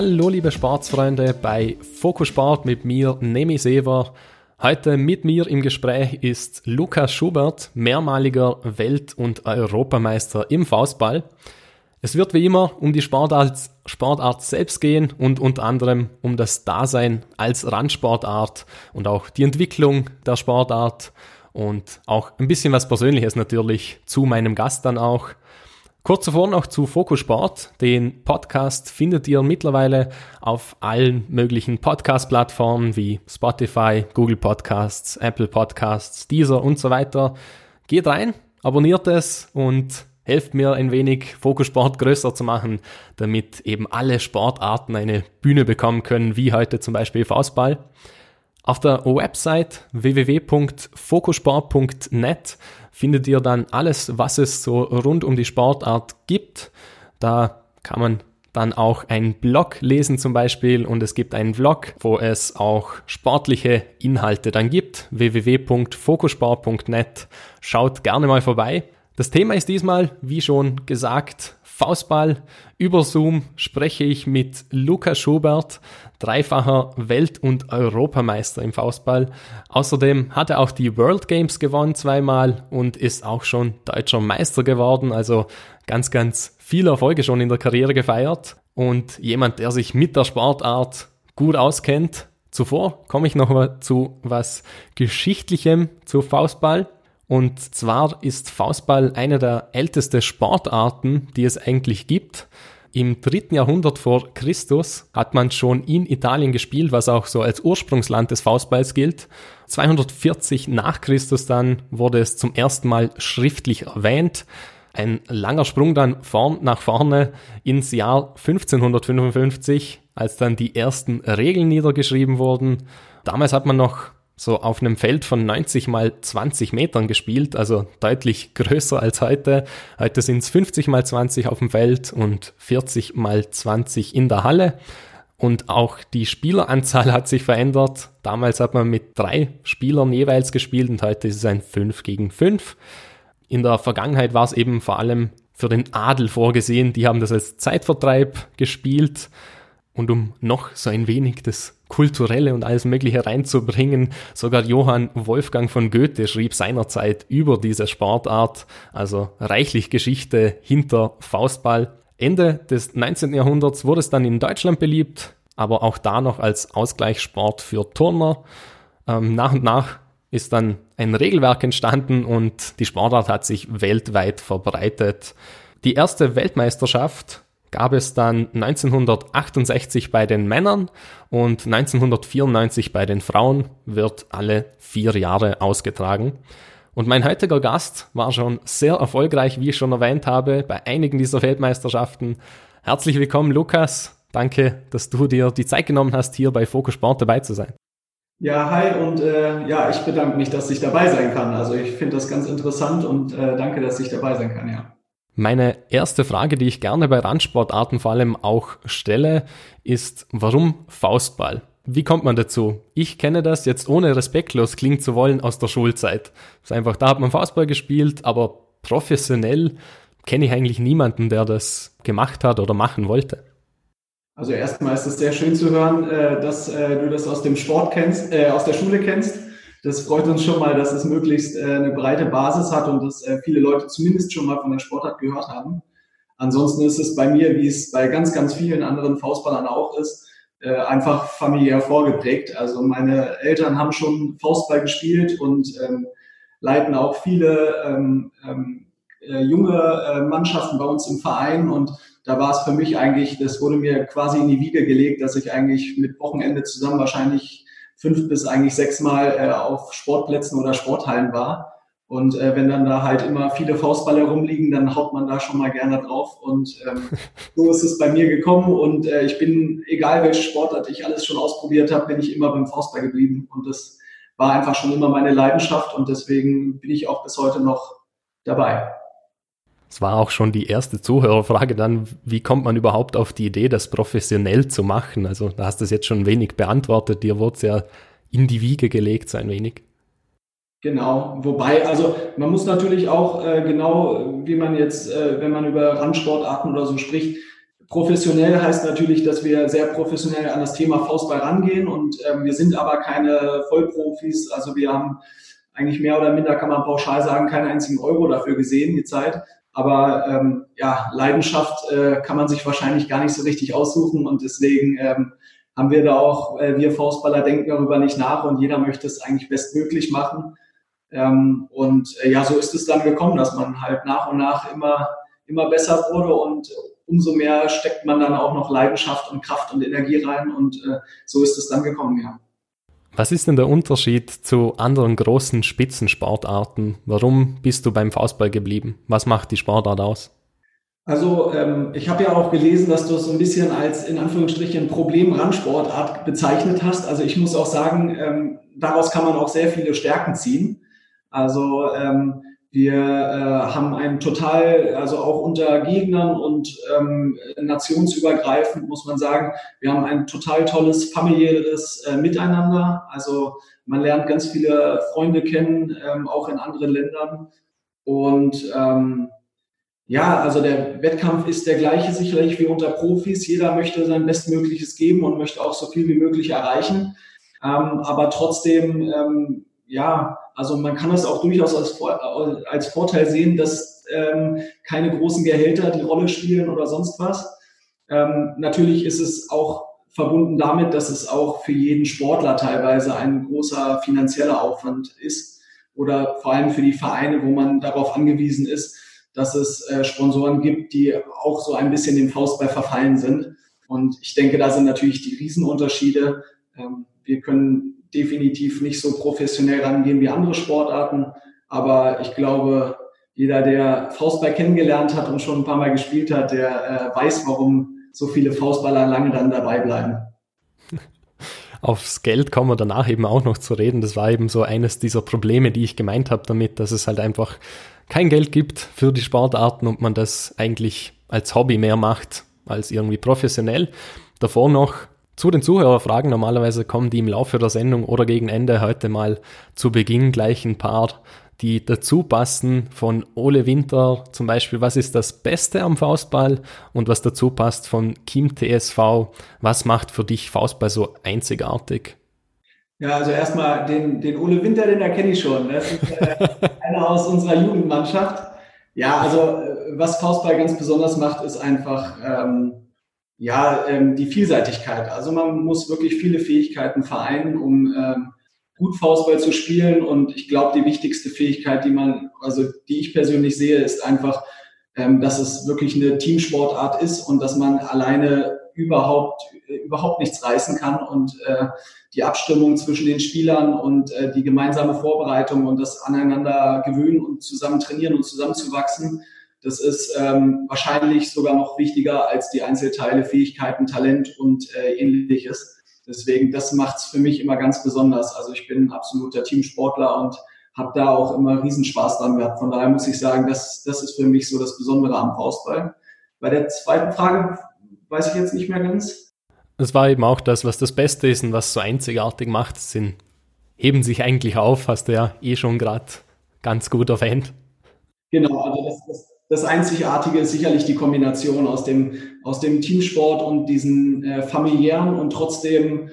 Hallo liebe Sportsfreunde bei Fokus Sport mit mir, Nemi Sever. Heute mit mir im Gespräch ist Lukas Schubert, mehrmaliger Welt- und Europameister im Faustball. Es wird wie immer um die Sportart, Sportart selbst gehen und unter anderem um das Dasein als Randsportart und auch die Entwicklung der Sportart und auch ein bisschen was Persönliches natürlich zu meinem Gast dann auch. Kurz zuvor noch zu Fokus Sport. Den Podcast findet ihr mittlerweile auf allen möglichen Podcast-Plattformen wie Spotify, Google Podcasts, Apple Podcasts, Deezer und so weiter. Geht rein, abonniert es und helft mir ein wenig Fokus Sport größer zu machen, damit eben alle Sportarten eine Bühne bekommen können, wie heute zum Beispiel Faustball. Auf der Website www.fokusport.net findet ihr dann alles, was es so rund um die Sportart gibt. Da kann man dann auch einen Blog lesen zum Beispiel und es gibt einen Vlog, wo es auch sportliche Inhalte dann gibt. www.fokusport.net. Schaut gerne mal vorbei. Das Thema ist diesmal, wie schon gesagt, Faustball. Über Zoom spreche ich mit Lukas Schubert, dreifacher Welt- und Europameister im Faustball. Außerdem hat er auch die World Games gewonnen zweimal und ist auch schon deutscher Meister geworden. Also ganz, ganz viele Erfolge schon in der Karriere gefeiert. Und jemand, der sich mit der Sportart gut auskennt. Zuvor komme ich noch mal zu was Geschichtlichem zu Faustball. Und zwar ist Faustball eine der ältesten Sportarten, die es eigentlich gibt. Im dritten Jahrhundert vor Christus hat man schon in Italien gespielt, was auch so als Ursprungsland des Faustballs gilt. 240 nach Christus dann wurde es zum ersten Mal schriftlich erwähnt. Ein langer Sprung dann vorn nach vorne ins Jahr 1555, als dann die ersten Regeln niedergeschrieben wurden. Damals hat man noch so auf einem Feld von 90 mal 20 Metern gespielt, also deutlich größer als heute. Heute sind es 50 mal 20 auf dem Feld und 40 mal 20 in der Halle. Und auch die Spieleranzahl hat sich verändert. Damals hat man mit drei Spielern jeweils gespielt und heute ist es ein 5 gegen 5. In der Vergangenheit war es eben vor allem für den Adel vorgesehen. Die haben das als Zeitvertreib gespielt. Und um noch so ein wenig das Kulturelle und alles Mögliche reinzubringen. Sogar Johann Wolfgang von Goethe schrieb seinerzeit über diese Sportart, also reichlich Geschichte hinter Faustball. Ende des 19. Jahrhunderts wurde es dann in Deutschland beliebt, aber auch da noch als Ausgleichssport für Turner. Ähm, nach und nach ist dann ein Regelwerk entstanden und die Sportart hat sich weltweit verbreitet. Die erste Weltmeisterschaft gab es dann 1968 bei den Männern und 1994 bei den Frauen, wird alle vier Jahre ausgetragen. Und mein heutiger Gast war schon sehr erfolgreich, wie ich schon erwähnt habe, bei einigen dieser Weltmeisterschaften. Herzlich willkommen, Lukas. Danke, dass du dir die Zeit genommen hast, hier bei Focus Sport dabei zu sein. Ja, hi und äh, ja, ich bedanke mich, dass ich dabei sein kann. Also ich finde das ganz interessant und äh, danke, dass ich dabei sein kann, ja. Meine erste Frage, die ich gerne bei Randsportarten vor allem auch stelle, ist, warum Faustball? Wie kommt man dazu? Ich kenne das jetzt ohne respektlos klingen zu wollen aus der Schulzeit. Das ist einfach, da hat man Faustball gespielt, aber professionell kenne ich eigentlich niemanden, der das gemacht hat oder machen wollte. Also erstmal ist es sehr schön zu hören, äh, dass äh, du das aus dem Sport kennst, äh, aus der Schule kennst. Das freut uns schon mal, dass es möglichst äh, eine breite Basis hat und dass äh, viele Leute zumindest schon mal von der Sportart gehört haben. Ansonsten ist es bei mir, wie es bei ganz, ganz vielen anderen Faustballern auch ist, äh, einfach familiär vorgeprägt. Also meine Eltern haben schon Faustball gespielt und ähm, leiten auch viele ähm, ähm, äh, junge äh, Mannschaften bei uns im Verein und da war es für mich eigentlich, das wurde mir quasi in die Wiege gelegt, dass ich eigentlich mit Wochenende zusammen wahrscheinlich fünf bis eigentlich sechs Mal äh, auf Sportplätzen oder Sporthallen war. Und äh, wenn dann da halt immer viele Faustballer rumliegen, dann haut man da schon mal gerne drauf. Und ähm, so ist es bei mir gekommen. Und äh, ich bin, egal welche Sportart ich alles schon ausprobiert habe, bin ich immer beim Faustball geblieben. Und das war einfach schon immer meine Leidenschaft. Und deswegen bin ich auch bis heute noch dabei. Es war auch schon die erste Zuhörerfrage dann, wie kommt man überhaupt auf die Idee, das professionell zu machen? Also da hast du es jetzt schon wenig beantwortet, dir wurde es ja in die Wiege gelegt, so ein wenig. Genau, wobei, also man muss natürlich auch äh, genau, wie man jetzt, äh, wenn man über Randsportarten oder so spricht, Professionell heißt natürlich, dass wir sehr professionell an das Thema Faustball rangehen und ähm, wir sind aber keine Vollprofis. Also wir haben eigentlich mehr oder minder, kann man pauschal sagen, keinen einzigen Euro dafür gesehen, die Zeit. Aber ähm, ja, Leidenschaft äh, kann man sich wahrscheinlich gar nicht so richtig aussuchen und deswegen ähm, haben wir da auch, äh, wir Faustballer denken darüber nicht nach und jeder möchte es eigentlich bestmöglich machen. Ähm, und äh, ja, so ist es dann gekommen, dass man halt nach und nach immer, immer besser wurde und umso mehr steckt man dann auch noch Leidenschaft und Kraft und Energie rein und äh, so ist es dann gekommen, ja. Was ist denn der Unterschied zu anderen großen Spitzensportarten? Warum bist du beim Faustball geblieben? Was macht die Sportart aus? Also ähm, ich habe ja auch gelesen, dass du es so ein bisschen als in Anführungsstrichen Problem-Randsportart bezeichnet hast. Also ich muss auch sagen, ähm, daraus kann man auch sehr viele Stärken ziehen. Also ähm, wir äh, haben ein total, also auch unter Gegnern und ähm, nationsübergreifend muss man sagen, wir haben ein total tolles familiäres äh, Miteinander. Also man lernt ganz viele Freunde kennen, ähm, auch in anderen Ländern. Und ähm, ja, also der Wettkampf ist der gleiche sicherlich wie unter Profis. Jeder möchte sein Bestmögliches geben und möchte auch so viel wie möglich erreichen. Ähm, aber trotzdem, ähm, ja, also man kann das auch durchaus als, als Vorteil sehen, dass ähm, keine großen Gehälter die Rolle spielen oder sonst was. Ähm, natürlich ist es auch verbunden damit, dass es auch für jeden Sportler teilweise ein großer finanzieller Aufwand ist oder vor allem für die Vereine, wo man darauf angewiesen ist, dass es äh, Sponsoren gibt, die auch so ein bisschen dem Faustball verfallen sind. Und ich denke, da sind natürlich die Riesenunterschiede. Ähm, wir können definitiv nicht so professionell rangehen wie andere Sportarten, aber ich glaube, jeder, der Faustball kennengelernt hat und schon ein paar Mal gespielt hat, der äh, weiß, warum so viele Faustballer lange dann dabei bleiben. Aufs Geld kommen wir danach eben auch noch zu reden. Das war eben so eines dieser Probleme, die ich gemeint habe damit, dass es halt einfach kein Geld gibt für die Sportarten und man das eigentlich als Hobby mehr macht als irgendwie professionell. Davor noch zu den Zuhörerfragen. Normalerweise kommen die im Laufe der Sendung oder gegen Ende heute mal zu Beginn gleich ein paar, die dazu passen. Von Ole Winter zum Beispiel, was ist das Beste am Faustball? Und was dazu passt von Kim TSV, was macht für dich Faustball so einzigartig? Ja, also erstmal den, den Ole Winter, den erkenne ich schon. Das ist äh, einer aus unserer Jugendmannschaft. Ja, also äh, was Faustball ganz besonders macht, ist einfach ähm, ja ähm, die Vielseitigkeit. Also man muss wirklich viele Fähigkeiten vereinen, um ähm, gut Faustball zu spielen. Und ich glaube, die wichtigste Fähigkeit, die man, also die ich persönlich sehe, ist einfach, ähm, dass es wirklich eine Teamsportart ist und dass man alleine überhaupt überhaupt nichts reißen kann und äh, die Abstimmung zwischen den Spielern und äh, die gemeinsame Vorbereitung und das aneinander gewöhnen und zusammen trainieren und zusammenzuwachsen, das ist ähm, wahrscheinlich sogar noch wichtiger als die Einzelteile, Fähigkeiten, Talent und äh, ähnliches. Deswegen, das macht's für mich immer ganz besonders. Also ich bin ein absoluter Teamsportler und habe da auch immer Riesenspaß dran gehabt. Von daher muss ich sagen, das, das ist für mich so das Besondere am Faustball. Bei der zweiten Frage weiß ich jetzt nicht mehr ganz. Das war eben auch das, was das Beste ist und was so einzigartig macht, sind, heben sich eigentlich auf, hast du ja eh schon gerade ganz gut erwähnt. Genau, also das, das, das, Einzigartige ist sicherlich die Kombination aus dem, aus dem Teamsport und diesen äh, familiären und trotzdem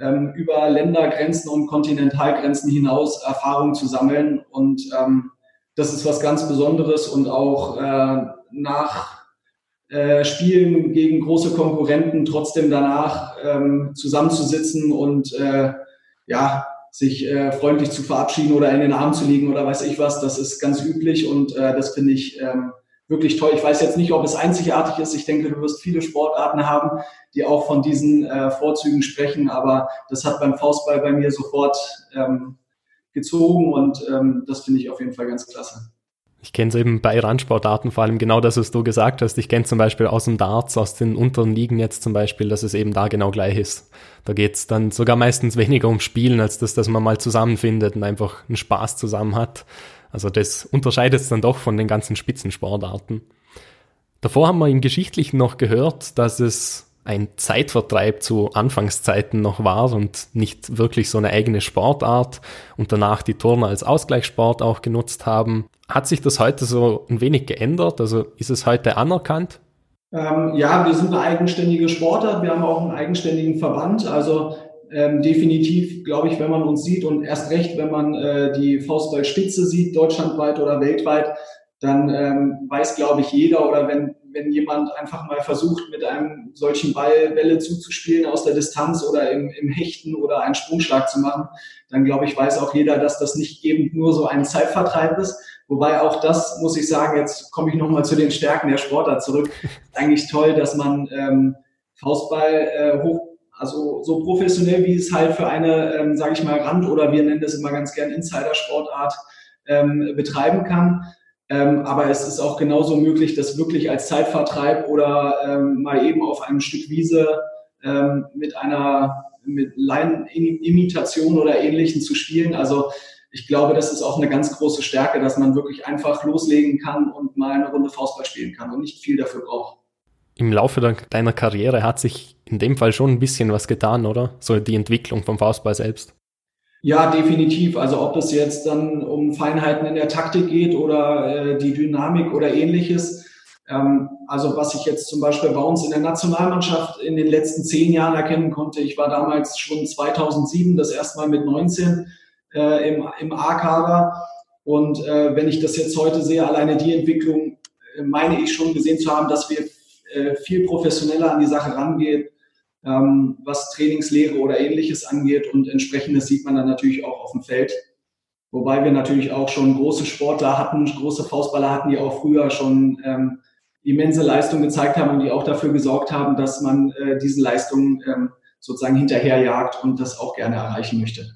ähm, über Ländergrenzen und Kontinentalgrenzen hinaus Erfahrungen zu sammeln. Und ähm, das ist was ganz Besonderes und auch äh, nach äh, Spielen gegen große Konkurrenten trotzdem danach ähm, zusammenzusitzen und äh, ja, sich äh, freundlich zu verabschieden oder in den Arm zu liegen oder weiß ich was, das ist ganz üblich und äh, das finde ich ähm, wirklich toll. Ich weiß jetzt nicht, ob es einzigartig ist. Ich denke, du wirst viele Sportarten haben, die auch von diesen äh, Vorzügen sprechen, aber das hat beim Faustball bei mir sofort ähm, gezogen und ähm, das finde ich auf jeden Fall ganz klasse. Ich kenne es eben bei Randsportarten vor allem genau das, was du gesagt hast. Ich kenne zum Beispiel aus dem Darts, aus den unteren Ligen jetzt zum Beispiel, dass es eben da genau gleich ist. Da geht es dann sogar meistens weniger um Spielen, als das, dass man mal zusammenfindet und einfach einen Spaß zusammen hat. Also das unterscheidet es dann doch von den ganzen Spitzensportarten. Davor haben wir im Geschichtlichen noch gehört, dass es ein Zeitvertreib zu Anfangszeiten noch war und nicht wirklich so eine eigene Sportart und danach die Turner als Ausgleichssport auch genutzt haben. Hat sich das heute so ein wenig geändert? Also ist es heute anerkannt? Ähm, ja, wir sind eine eigenständige Sportart. Wir haben auch einen eigenständigen Verband. Also ähm, definitiv, glaube ich, wenn man uns sieht und erst recht, wenn man äh, die Faustballspitze sieht, deutschlandweit oder weltweit, dann ähm, weiß, glaube ich, jeder oder wenn, wenn jemand einfach mal versucht, mit einem solchen Ball Bälle zuzuspielen aus der Distanz oder im, im Hechten oder einen Sprungschlag zu machen, dann glaube ich, weiß auch jeder, dass das nicht eben nur so ein Zeitvertreib ist. Wobei auch das, muss ich sagen, jetzt komme ich nochmal zu den Stärken der Sportart zurück. Eigentlich toll, dass man ähm, Faustball äh, hoch also so professionell, wie es halt für eine, ähm, sage ich mal, Rand- oder wir nennen das immer ganz gern Insider-Sportart ähm, betreiben kann. Ähm, aber es ist auch genauso möglich, das wirklich als Zeitvertreib oder ähm, mal eben auf einem Stück Wiese ähm, mit einer mit Laienimitation oder Ähnlichem zu spielen. Also ich glaube, das ist auch eine ganz große Stärke, dass man wirklich einfach loslegen kann und mal eine Runde Faustball spielen kann und nicht viel dafür braucht. Im Laufe deiner Karriere hat sich in dem Fall schon ein bisschen was getan, oder? So die Entwicklung vom Faustball selbst. Ja, definitiv. Also ob es jetzt dann um Feinheiten in der Taktik geht oder äh, die Dynamik oder ähnliches. Ähm, also was ich jetzt zum Beispiel bei uns in der Nationalmannschaft in den letzten zehn Jahren erkennen konnte, ich war damals schon 2007 das erste Mal mit 19 äh, im, im A-Kader. Und äh, wenn ich das jetzt heute sehe, alleine die Entwicklung, äh, meine ich schon gesehen zu haben, dass wir äh, viel professioneller an die Sache rangehen, ähm, was Trainingslehre oder ähnliches angeht. Und entsprechendes sieht man dann natürlich auch auf dem Feld. Wobei wir natürlich auch schon große Sportler hatten, große Faustballer hatten, die auch früher schon ähm, immense Leistungen gezeigt haben und die auch dafür gesorgt haben, dass man äh, diese Leistungen ähm, sozusagen hinterherjagt und das auch gerne erreichen möchte.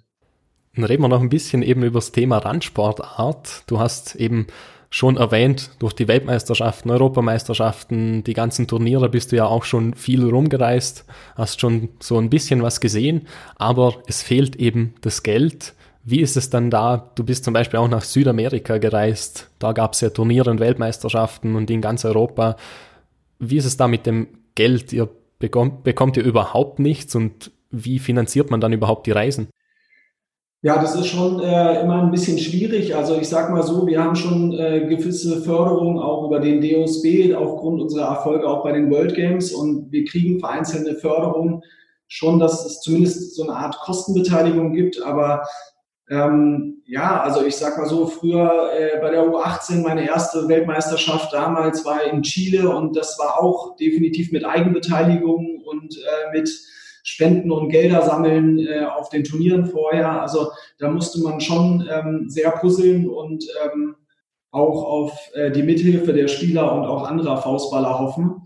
Dann reden wir noch ein bisschen eben über das Thema Randsportart. Du hast eben schon erwähnt, durch die Weltmeisterschaften, Europameisterschaften, die ganzen Turniere bist du ja auch schon viel rumgereist, hast schon so ein bisschen was gesehen, aber es fehlt eben das Geld. Wie ist es dann da? Du bist zum Beispiel auch nach Südamerika gereist. Da gab es ja Turniere und Weltmeisterschaften und in ganz Europa. Wie ist es da mit dem Geld? Ihr bekommt, bekommt ihr überhaupt nichts und wie finanziert man dann überhaupt die Reisen? Ja, das ist schon äh, immer ein bisschen schwierig. Also ich sage mal so, wir haben schon äh, gewisse Förderungen auch über den DOSB aufgrund unserer Erfolge auch bei den World Games und wir kriegen vereinzelte Förderungen schon, dass es zumindest so eine Art Kostenbeteiligung gibt. Aber ähm, ja, also ich sag mal so, früher äh, bei der U18 meine erste Weltmeisterschaft damals war in Chile und das war auch definitiv mit Eigenbeteiligung und äh, mit Spenden und Gelder sammeln äh, auf den Turnieren vorher. Also da musste man schon ähm, sehr puzzeln und ähm, auch auf äh, die Mithilfe der Spieler und auch anderer Faustballer hoffen.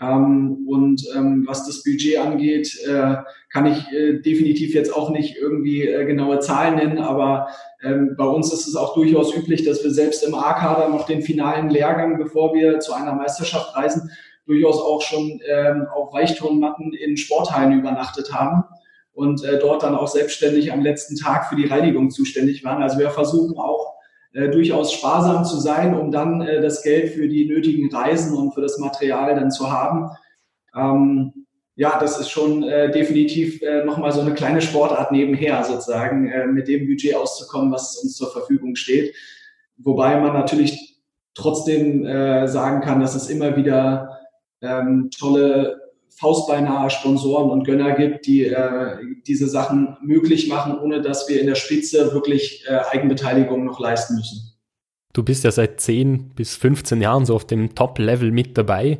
Ähm, und ähm, was das Budget angeht, äh, kann ich äh, definitiv jetzt auch nicht irgendwie äh, genaue Zahlen nennen, aber ähm, bei uns ist es auch durchaus üblich, dass wir selbst im A-Kader noch den finalen Lehrgang, bevor wir zu einer Meisterschaft reisen, durchaus auch schon ähm, auf Weichturnmatten in Sporthallen übernachtet haben und äh, dort dann auch selbstständig am letzten Tag für die Reinigung zuständig waren. Also wir versuchen auch äh, durchaus sparsam zu sein, um dann äh, das Geld für die nötigen Reisen und für das Material dann zu haben. Ähm, ja, das ist schon äh, definitiv äh, nochmal so eine kleine Sportart nebenher sozusagen, äh, mit dem Budget auszukommen, was uns zur Verfügung steht. Wobei man natürlich trotzdem äh, sagen kann, dass es immer wieder ähm, tolle faustbeinahe Sponsoren und Gönner gibt, die äh, diese Sachen möglich machen, ohne dass wir in der Spitze wirklich äh, Eigenbeteiligung noch leisten müssen. Du bist ja seit 10 bis 15 Jahren so auf dem Top-Level mit dabei.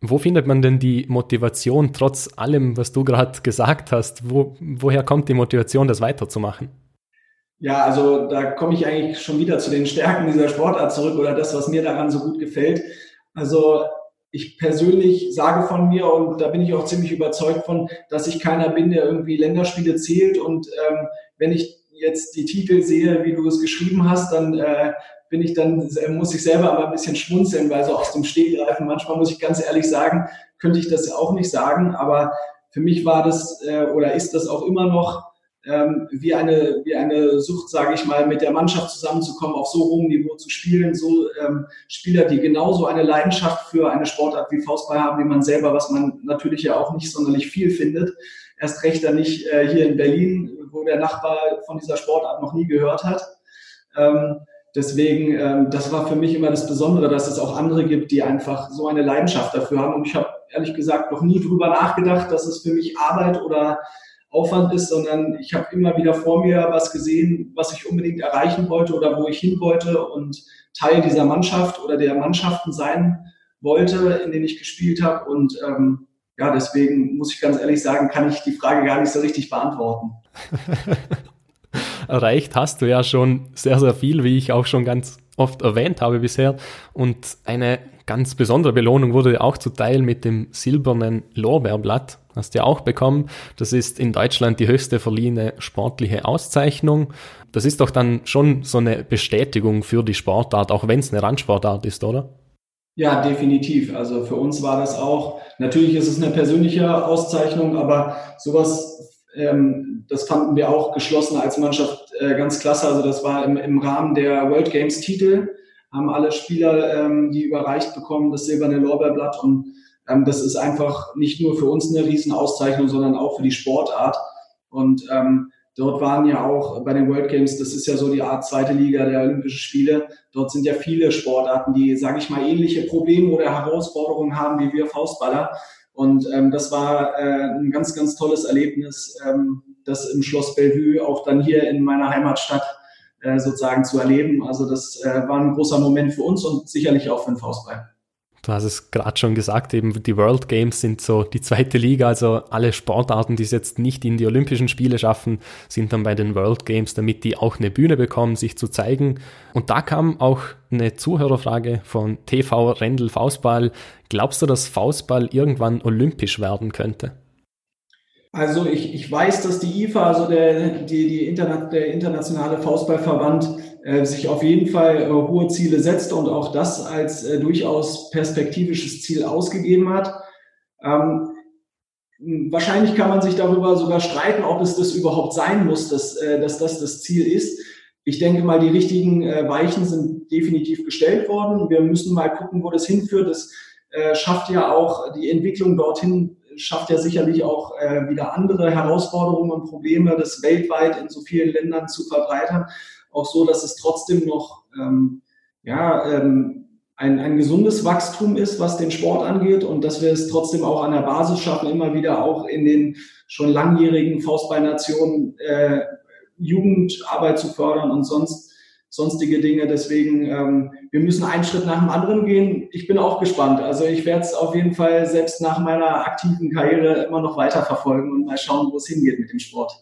Wo findet man denn die Motivation, trotz allem, was du gerade gesagt hast? Wo, woher kommt die Motivation, das weiterzumachen? Ja, also da komme ich eigentlich schon wieder zu den Stärken dieser Sportart zurück oder das, was mir daran so gut gefällt. Also ich persönlich sage von mir, und da bin ich auch ziemlich überzeugt von, dass ich keiner bin, der irgendwie Länderspiele zählt. Und ähm, wenn ich jetzt die Titel sehe, wie du es geschrieben hast, dann äh, bin ich dann, muss ich selber aber ein bisschen schmunzeln, weil so aus dem Stegreifen, manchmal muss ich ganz ehrlich sagen, könnte ich das auch nicht sagen. Aber für mich war das äh, oder ist das auch immer noch ähm, wie, eine, wie eine Sucht, sage ich mal, mit der Mannschaft zusammenzukommen, auf so hohem Niveau zu spielen. So ähm, Spieler, die genauso eine Leidenschaft für eine Sportart wie Faustball haben, wie man selber, was man natürlich ja auch nicht sonderlich viel findet. Erst recht dann nicht äh, hier in Berlin, wo der Nachbar von dieser Sportart noch nie gehört hat. Ähm, deswegen, ähm, das war für mich immer das Besondere, dass es auch andere gibt, die einfach so eine Leidenschaft dafür haben. Und ich habe ehrlich gesagt noch nie drüber nachgedacht, dass es für mich Arbeit oder Aufwand ist, sondern ich habe immer wieder vor mir was gesehen, was ich unbedingt erreichen wollte oder wo ich hin wollte und Teil dieser Mannschaft oder der Mannschaften sein wollte, in denen ich gespielt habe. Und ähm, ja, deswegen muss ich ganz ehrlich sagen, kann ich die Frage gar nicht so richtig beantworten. Erreicht hast du ja schon sehr, sehr viel, wie ich auch schon ganz oft erwähnt habe bisher. Und eine ganz besondere Belohnung wurde auch zuteil mit dem silbernen Lorbeerblatt. Hast du ja auch bekommen. Das ist in Deutschland die höchste verliehene sportliche Auszeichnung. Das ist doch dann schon so eine Bestätigung für die Sportart, auch wenn es eine Randsportart ist, oder? Ja, definitiv. Also für uns war das auch, natürlich ist es eine persönliche Auszeichnung, aber sowas, ähm, das fanden wir auch geschlossen als Mannschaft äh, ganz klasse. Also das war im, im Rahmen der World Games Titel, haben alle Spieler, ähm, die überreicht bekommen, das silberne Lorbeerblatt und ähm, das ist einfach nicht nur für uns eine Riesenauszeichnung, sondern auch für die Sportart. Und ähm, Dort waren ja auch bei den World Games, das ist ja so die Art zweite Liga der Olympischen Spiele. Dort sind ja viele Sportarten, die, sage ich mal, ähnliche Probleme oder Herausforderungen haben wie wir Faustballer. Und ähm, das war äh, ein ganz, ganz tolles Erlebnis, ähm, das im Schloss Bellevue auch dann hier in meiner Heimatstadt äh, sozusagen zu erleben. Also das äh, war ein großer Moment für uns und sicherlich auch für den Faustball. Du hast es gerade schon gesagt, eben die World Games sind so die zweite Liga, also alle Sportarten, die es jetzt nicht in die Olympischen Spiele schaffen, sind dann bei den World Games, damit die auch eine Bühne bekommen, sich zu zeigen. Und da kam auch eine Zuhörerfrage von TV Rendel Faustball. Glaubst du, dass Faustball irgendwann olympisch werden könnte? Also ich, ich weiß, dass die IFA, also der, die, die Interna der internationale Faustballverband, äh, sich auf jeden Fall äh, hohe Ziele setzt und auch das als äh, durchaus perspektivisches Ziel ausgegeben hat. Ähm, wahrscheinlich kann man sich darüber sogar streiten, ob es das überhaupt sein muss, dass, äh, dass das das Ziel ist. Ich denke mal, die richtigen äh, Weichen sind definitiv gestellt worden. Wir müssen mal gucken, wo das hinführt. Das äh, schafft ja auch die Entwicklung dorthin schafft ja sicherlich auch äh, wieder andere Herausforderungen und Probleme, das weltweit in so vielen Ländern zu verbreitern. Auch so, dass es trotzdem noch ähm, ja, ähm, ein, ein gesundes Wachstum ist, was den Sport angeht und dass wir es trotzdem auch an der Basis schaffen, immer wieder auch in den schon langjährigen Faustballnationen äh, Jugendarbeit zu fördern und sonst sonstige Dinge. Deswegen, ähm, wir müssen einen Schritt nach dem anderen gehen. Ich bin auch gespannt. Also ich werde es auf jeden Fall selbst nach meiner aktiven Karriere immer noch weiter verfolgen und mal schauen, wo es hingeht mit dem Sport.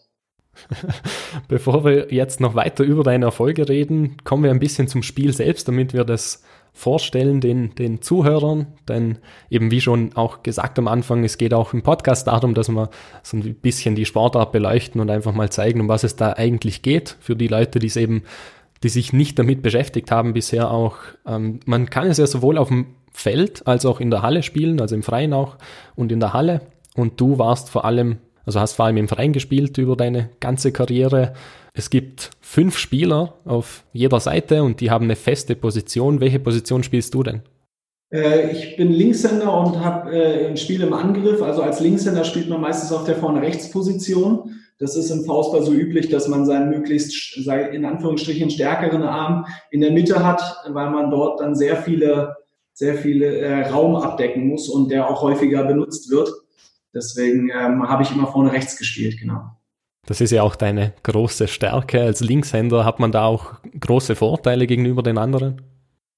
Bevor wir jetzt noch weiter über deine Erfolge reden, kommen wir ein bisschen zum Spiel selbst, damit wir das vorstellen den, den Zuhörern. Denn eben wie schon auch gesagt am Anfang, es geht auch im Podcast darum, dass wir so ein bisschen die Sportart beleuchten und einfach mal zeigen, um was es da eigentlich geht für die Leute, die es eben die sich nicht damit beschäftigt haben bisher auch. Ähm, man kann es ja sowohl auf dem Feld als auch in der Halle spielen, also im Freien auch und in der Halle. Und du warst vor allem, also hast vor allem im Freien gespielt über deine ganze Karriere. Es gibt fünf Spieler auf jeder Seite und die haben eine feste Position. Welche Position spielst du denn? Äh, ich bin Linkshänder und habe äh, ein Spiel im Angriff. Also als Linkshänder spielt man meistens auf der vorne Rechtsposition. Das ist im Faustball so üblich, dass man seinen möglichst, in Anführungsstrichen, stärkeren Arm in der Mitte hat, weil man dort dann sehr viele, sehr viele äh, Raum abdecken muss und der auch häufiger benutzt wird. Deswegen ähm, habe ich immer vorne rechts gespielt, genau. Das ist ja auch deine große Stärke. Als Linkshänder hat man da auch große Vorteile gegenüber den anderen?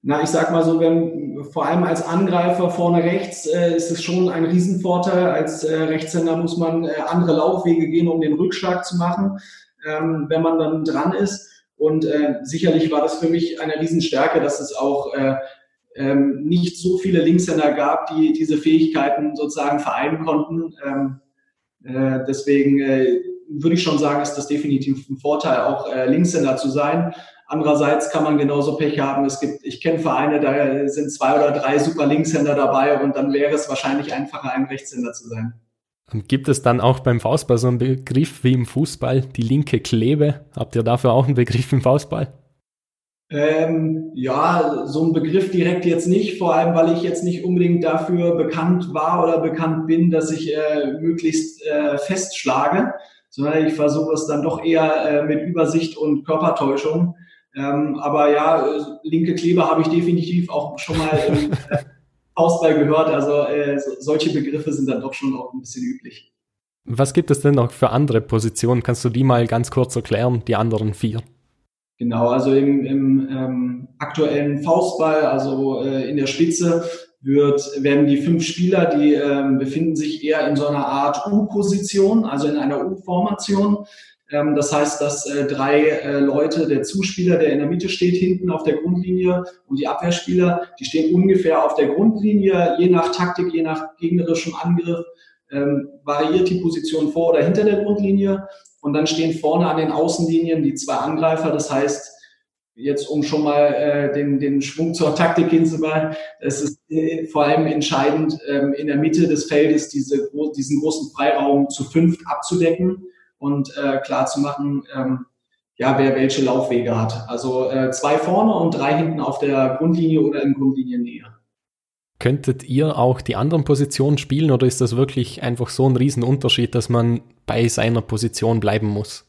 Na, ich sag mal so, wenn vor allem als Angreifer vorne rechts äh, ist es schon ein Riesenvorteil. Als äh, Rechtshänder muss man äh, andere Laufwege gehen, um den Rückschlag zu machen, ähm, wenn man dann dran ist. Und äh, sicherlich war das für mich eine Riesenstärke, dass es auch äh, ähm, nicht so viele Linkshänder gab, die diese Fähigkeiten sozusagen vereinen konnten. Ähm, äh, deswegen äh, würde ich schon sagen, ist das definitiv ein Vorteil, auch äh, Linkshänder zu sein. Andererseits kann man genauso Pech haben. Es gibt, ich kenne Vereine, da sind zwei oder drei super Linkshänder dabei und dann wäre es wahrscheinlich einfacher, ein Rechtshänder zu sein. Und gibt es dann auch beim Faustball so einen Begriff wie im Fußball, die linke Klebe? Habt ihr dafür auch einen Begriff im Faustball? Ähm, ja, so ein Begriff direkt jetzt nicht, vor allem weil ich jetzt nicht unbedingt dafür bekannt war oder bekannt bin, dass ich äh, möglichst äh, festschlage, sondern ich versuche es dann doch eher äh, mit Übersicht und Körpertäuschung Ähm, aber ja, äh, linke Kleber habe ich definitiv auch schon mal im äh, Faustball gehört. Also äh, so, solche Begriffe sind dann doch schon auch ein bisschen üblich. Was gibt es denn noch für andere Positionen? Kannst du die mal ganz kurz erklären, die anderen vier? Genau, also im, im ähm, aktuellen Faustball, also äh, in der Spitze, wird, werden die fünf Spieler, die ähm, befinden sich eher in so einer Art U-Position, also in einer U-Formation. Ähm, das heißt, dass äh, drei äh, Leute, der Zuspieler, der in der Mitte steht, hinten auf der Grundlinie und die Abwehrspieler, die stehen ungefähr auf der Grundlinie, je nach Taktik, je nach gegnerischem Angriff, ähm, variiert die Position vor oder hinter der Grundlinie. Und dann stehen vorne an den Außenlinien die zwei Angreifer. Das heißt, jetzt um schon mal äh, den, den Schwung zur Taktik hinzumachen, es ist äh, vor allem entscheidend, ähm, in der Mitte des Feldes diese, diesen großen Freiraum zu fünft abzudecken und äh, klar zu machen, ähm, ja, wer welche Laufwege hat. Also äh, zwei vorne und drei hinten auf der Grundlinie oder in Grundliniennähe. Könntet ihr auch die anderen Positionen spielen oder ist das wirklich einfach so ein Riesenunterschied, dass man bei seiner Position bleiben muss?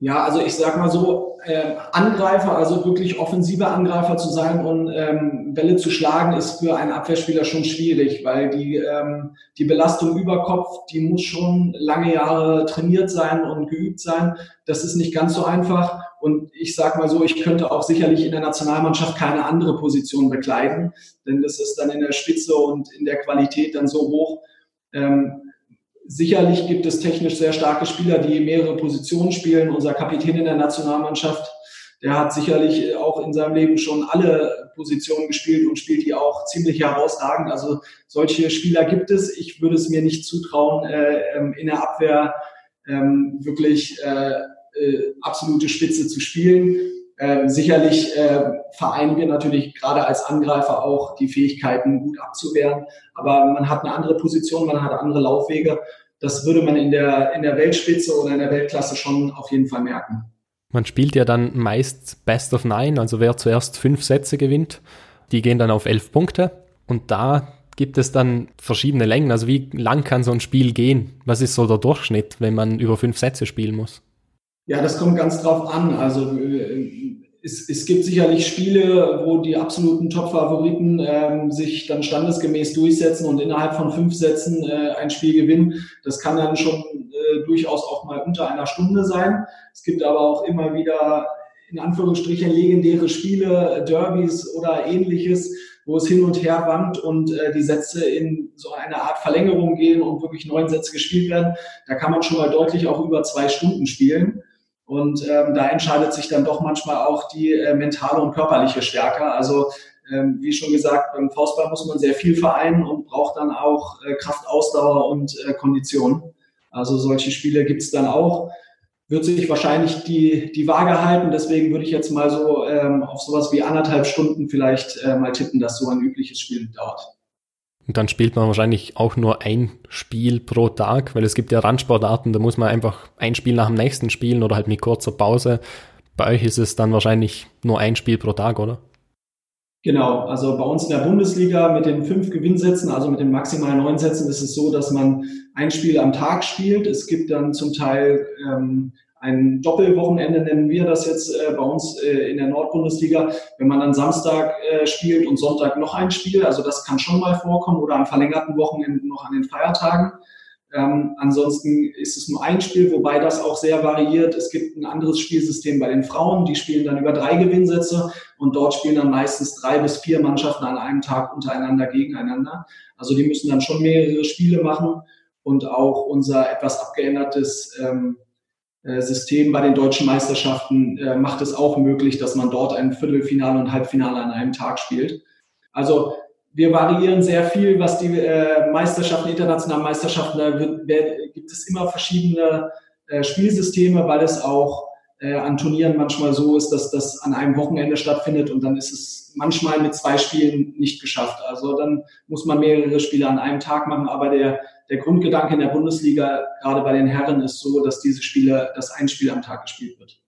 Ja, also ich sag mal so, äh, Angreifer, also wirklich offensive Angreifer zu sein und ähm, Bälle zu schlagen, ist für einen Abwehrspieler schon schwierig, weil die, ähm, die Belastung über Kopf, die muss schon lange Jahre trainiert sein und geübt sein. Das ist nicht ganz so einfach. Und ich sag mal so, ich könnte auch sicherlich in der Nationalmannschaft keine andere Position bekleiden, denn das ist dann in der Spitze und in der Qualität dann so hoch. Ähm, Sicherlich gibt es technisch sehr starke Spieler, die mehrere Positionen spielen. Unser Kapitän in der Nationalmannschaft, der hat sicherlich auch in seinem Leben schon alle Positionen gespielt und spielt die auch ziemlich herausragend. Also solche Spieler gibt es. Ich würde es mir nicht zutrauen, äh, ähm, in der Abwehr ähm, wirklich äh, äh, absolute Spitze zu spielen. Äh, sicherlich äh, vereinen wir natürlich gerade als Angreifer auch die Fähigkeiten, gut abzuwehren. Aber man hat eine andere Position, man hat andere Laufwege. Das würde man in der, in der Weltspitze oder in der Weltklasse schon auf jeden Fall merken. Man spielt ja dann meist Best of Nine, also wer zuerst fünf Sätze gewinnt, die gehen dann auf elf Punkte. Und da gibt es dann verschiedene Längen. Also wie lang kann so ein Spiel gehen? Was ist so der Durchschnitt, wenn man über fünf Sätze spielen muss? Ja, das kommt ganz drauf an. Also äh, es, es gibt sicherlich Spiele, wo die absoluten Top-Favoriten ähm, sich dann standesgemäß durchsetzen und innerhalb von fünf Sätzen äh, ein Spiel gewinnen. Das kann dann schon äh, durchaus auch mal unter einer Stunde sein. Es gibt aber auch immer wieder in Anführungsstrichen legendäre Spiele, Derbys oder ähnliches, wo es hin und her wandt und äh, die Sätze in so eine Art Verlängerung gehen und wirklich neun Sätze gespielt werden. Da kann man schon mal deutlich auch über zwei Stunden spielen. Und ähm, da entscheidet sich dann doch manchmal auch die äh, mentale und körperliche Stärke. Also ähm, wie schon gesagt, beim Faustball muss man sehr viel vereinen und braucht dann auch äh, Kraft, Ausdauer und äh, Kondition. Also solche Spiele gibt's dann auch. Wird sich wahrscheinlich die, die Waage halten. Deswegen würde ich jetzt mal so ähm, auf sowas wie anderthalb Stunden vielleicht äh, mal tippen, dass so ein übliches Spiel dauert. Und dann spielt man wahrscheinlich auch nur ein Spiel pro Tag, weil es gibt ja Randsportarten, da muss man einfach ein Spiel nach dem nächsten spielen oder halt mit kurzer Pause. Bei euch ist es dann wahrscheinlich nur ein Spiel pro Tag, oder? Genau, also bei uns in der Bundesliga mit den fünf Gewinnsätzen, also mit den maximal neun Sätzen, ist es so, dass man ein Spiel am Tag spielt. Es gibt dann zum Teil ähm, ein Doppelwochenende nennen wir das jetzt äh, bei uns äh, in der Nordbundesliga, wenn man dann Samstag äh, spielt und Sonntag noch ein Spiel. Also das kann schon mal vorkommen oder am verlängerten Wochenende noch an den Feiertagen. Ähm, ansonsten ist es nur ein Spiel, wobei das auch sehr variiert. Es gibt ein anderes Spielsystem bei den Frauen, die spielen dann über drei Gewinnsätze und dort spielen dann meistens drei bis vier Mannschaften an einem Tag untereinander gegeneinander. Also die müssen dann schon mehrere Spiele machen und auch unser etwas abgeändertes ähm, äh, System bei den deutschen Meisterschaften äh, macht es auch möglich, dass man dort ein Viertelfinale und Halbfinale an einem Tag spielt. Also wir variieren sehr viel, was die äh, Meisterschaften, internationalen Meisterschaften, da wird, gibt es immer verschiedene äh, Spielsysteme, weil es auch äh, an Turnieren manchmal so ist, dass das an einem Wochenende stattfindet und dann ist es manchmal mit zwei Spielen nicht geschafft. Also dann muss man mehrere Spiele an einem Tag machen, aber der der Grundgedanke in der Bundesliga, gerade bei den Herren, ist so, dass diese Spiele, dass ein Spiel am Tag gespielt wird.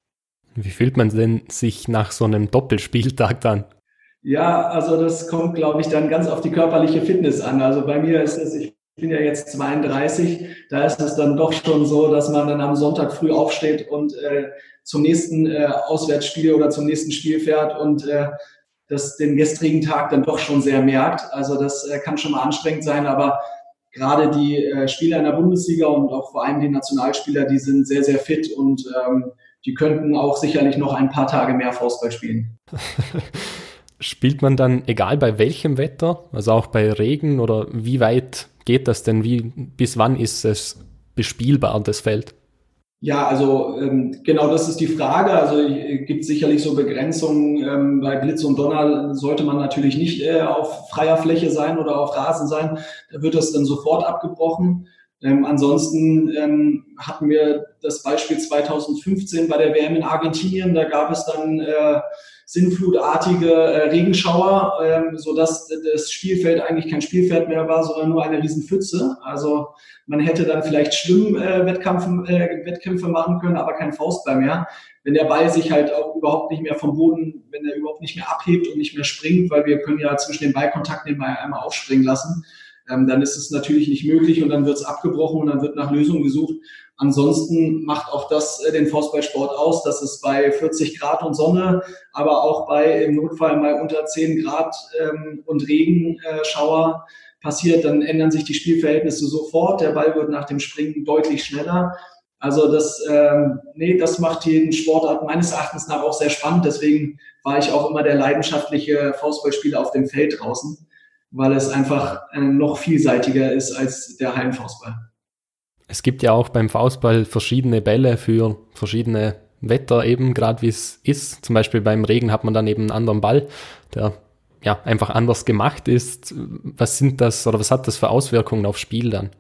Wie fühlt man denn sich nach so einem Doppelspieltag dann? Ja, also das kommt, glaube ich, dann ganz auf die körperliche Fitness an. Also bei mir ist es, ich bin ja jetzt 32, da ist es dann doch schon so, dass man dann am Sonntag früh aufsteht und äh, zum nächsten äh, Auswärtsspiel oder zum nächsten Spiel fährt und äh, das den gestrigen Tag dann doch schon sehr merkt. Also das äh, kann schon mal anstrengend sein, aber gerade die äh, Spieler in der Bundesliga und auch vor allem die Nationalspieler, die sind sehr, sehr fit und ähm, die könnten auch sicherlich noch ein paar Tage mehr Fußball spielen. Spielt man dann, egal bei welchem Wetter, also auch bei Regen oder wie weit geht das denn? Wie, bis wann ist es bespielbar, das Feld? Ja, also ähm, genau das ist die Frage. Also äh, gibt sicherlich so Begrenzungen. Ähm, bei Blitz und Donner sollte man natürlich nicht äh, auf freier Fläche sein oder auf Rasen sein. Da wird das dann sofort abgebrochen. Ähm, ansonsten ähm, hatten wir das Beispiel 2015 bei der WM in Argentinien. Da gab es dann äh, sinnflutartige äh, Regenschauer, ähm, sodass das Spielfeld eigentlich kein Spielfeld mehr war, sondern nur eine Riesenpfütze. Also man hätte dann vielleicht Schwimmwettkämpfe äh, Wettkämpfe machen können, aber kein Faustball mehr. Wenn der Ball sich halt auch überhaupt nicht mehr vom Boden, wenn er überhaupt nicht mehr abhebt und nicht mehr springt, weil wir können ja zwischen den Ballkontakten immer einmal aufspringen lassen, ähm, dann ist es natürlich nicht möglich und dann wird es abgebrochen und dann wird nach Lösungen gesucht. Ansonsten macht auch das äh, den Faustballsport aus, dass es bei 40 Grad und Sonne, aber auch bei im Notfall mal unter 10 Grad ähm, und Regenschauer äh, passiert, dann ändern sich die Spielverhältnisse sofort. Der Ball wird nach dem Springen deutlich schneller. Also das, ähm, nee, das macht jeden Sportart meines Erachtens nach auch sehr spannend. Deswegen war ich auch immer der leidenschaftliche Faustballspieler auf dem Feld draußen, weil es einfach äh, noch vielseitiger ist als der Heimfaustball. Es gibt ja auch beim Faustball verschiedene Bälle für verschiedene Wetter eben, gerade wie es ist. Zum Beispiel beim Regen hat man dann eben einen anderen Ball, der ja einfach anders gemacht ist. Was sind das oder was hat das für Auswirkungen aufs Spiel dann?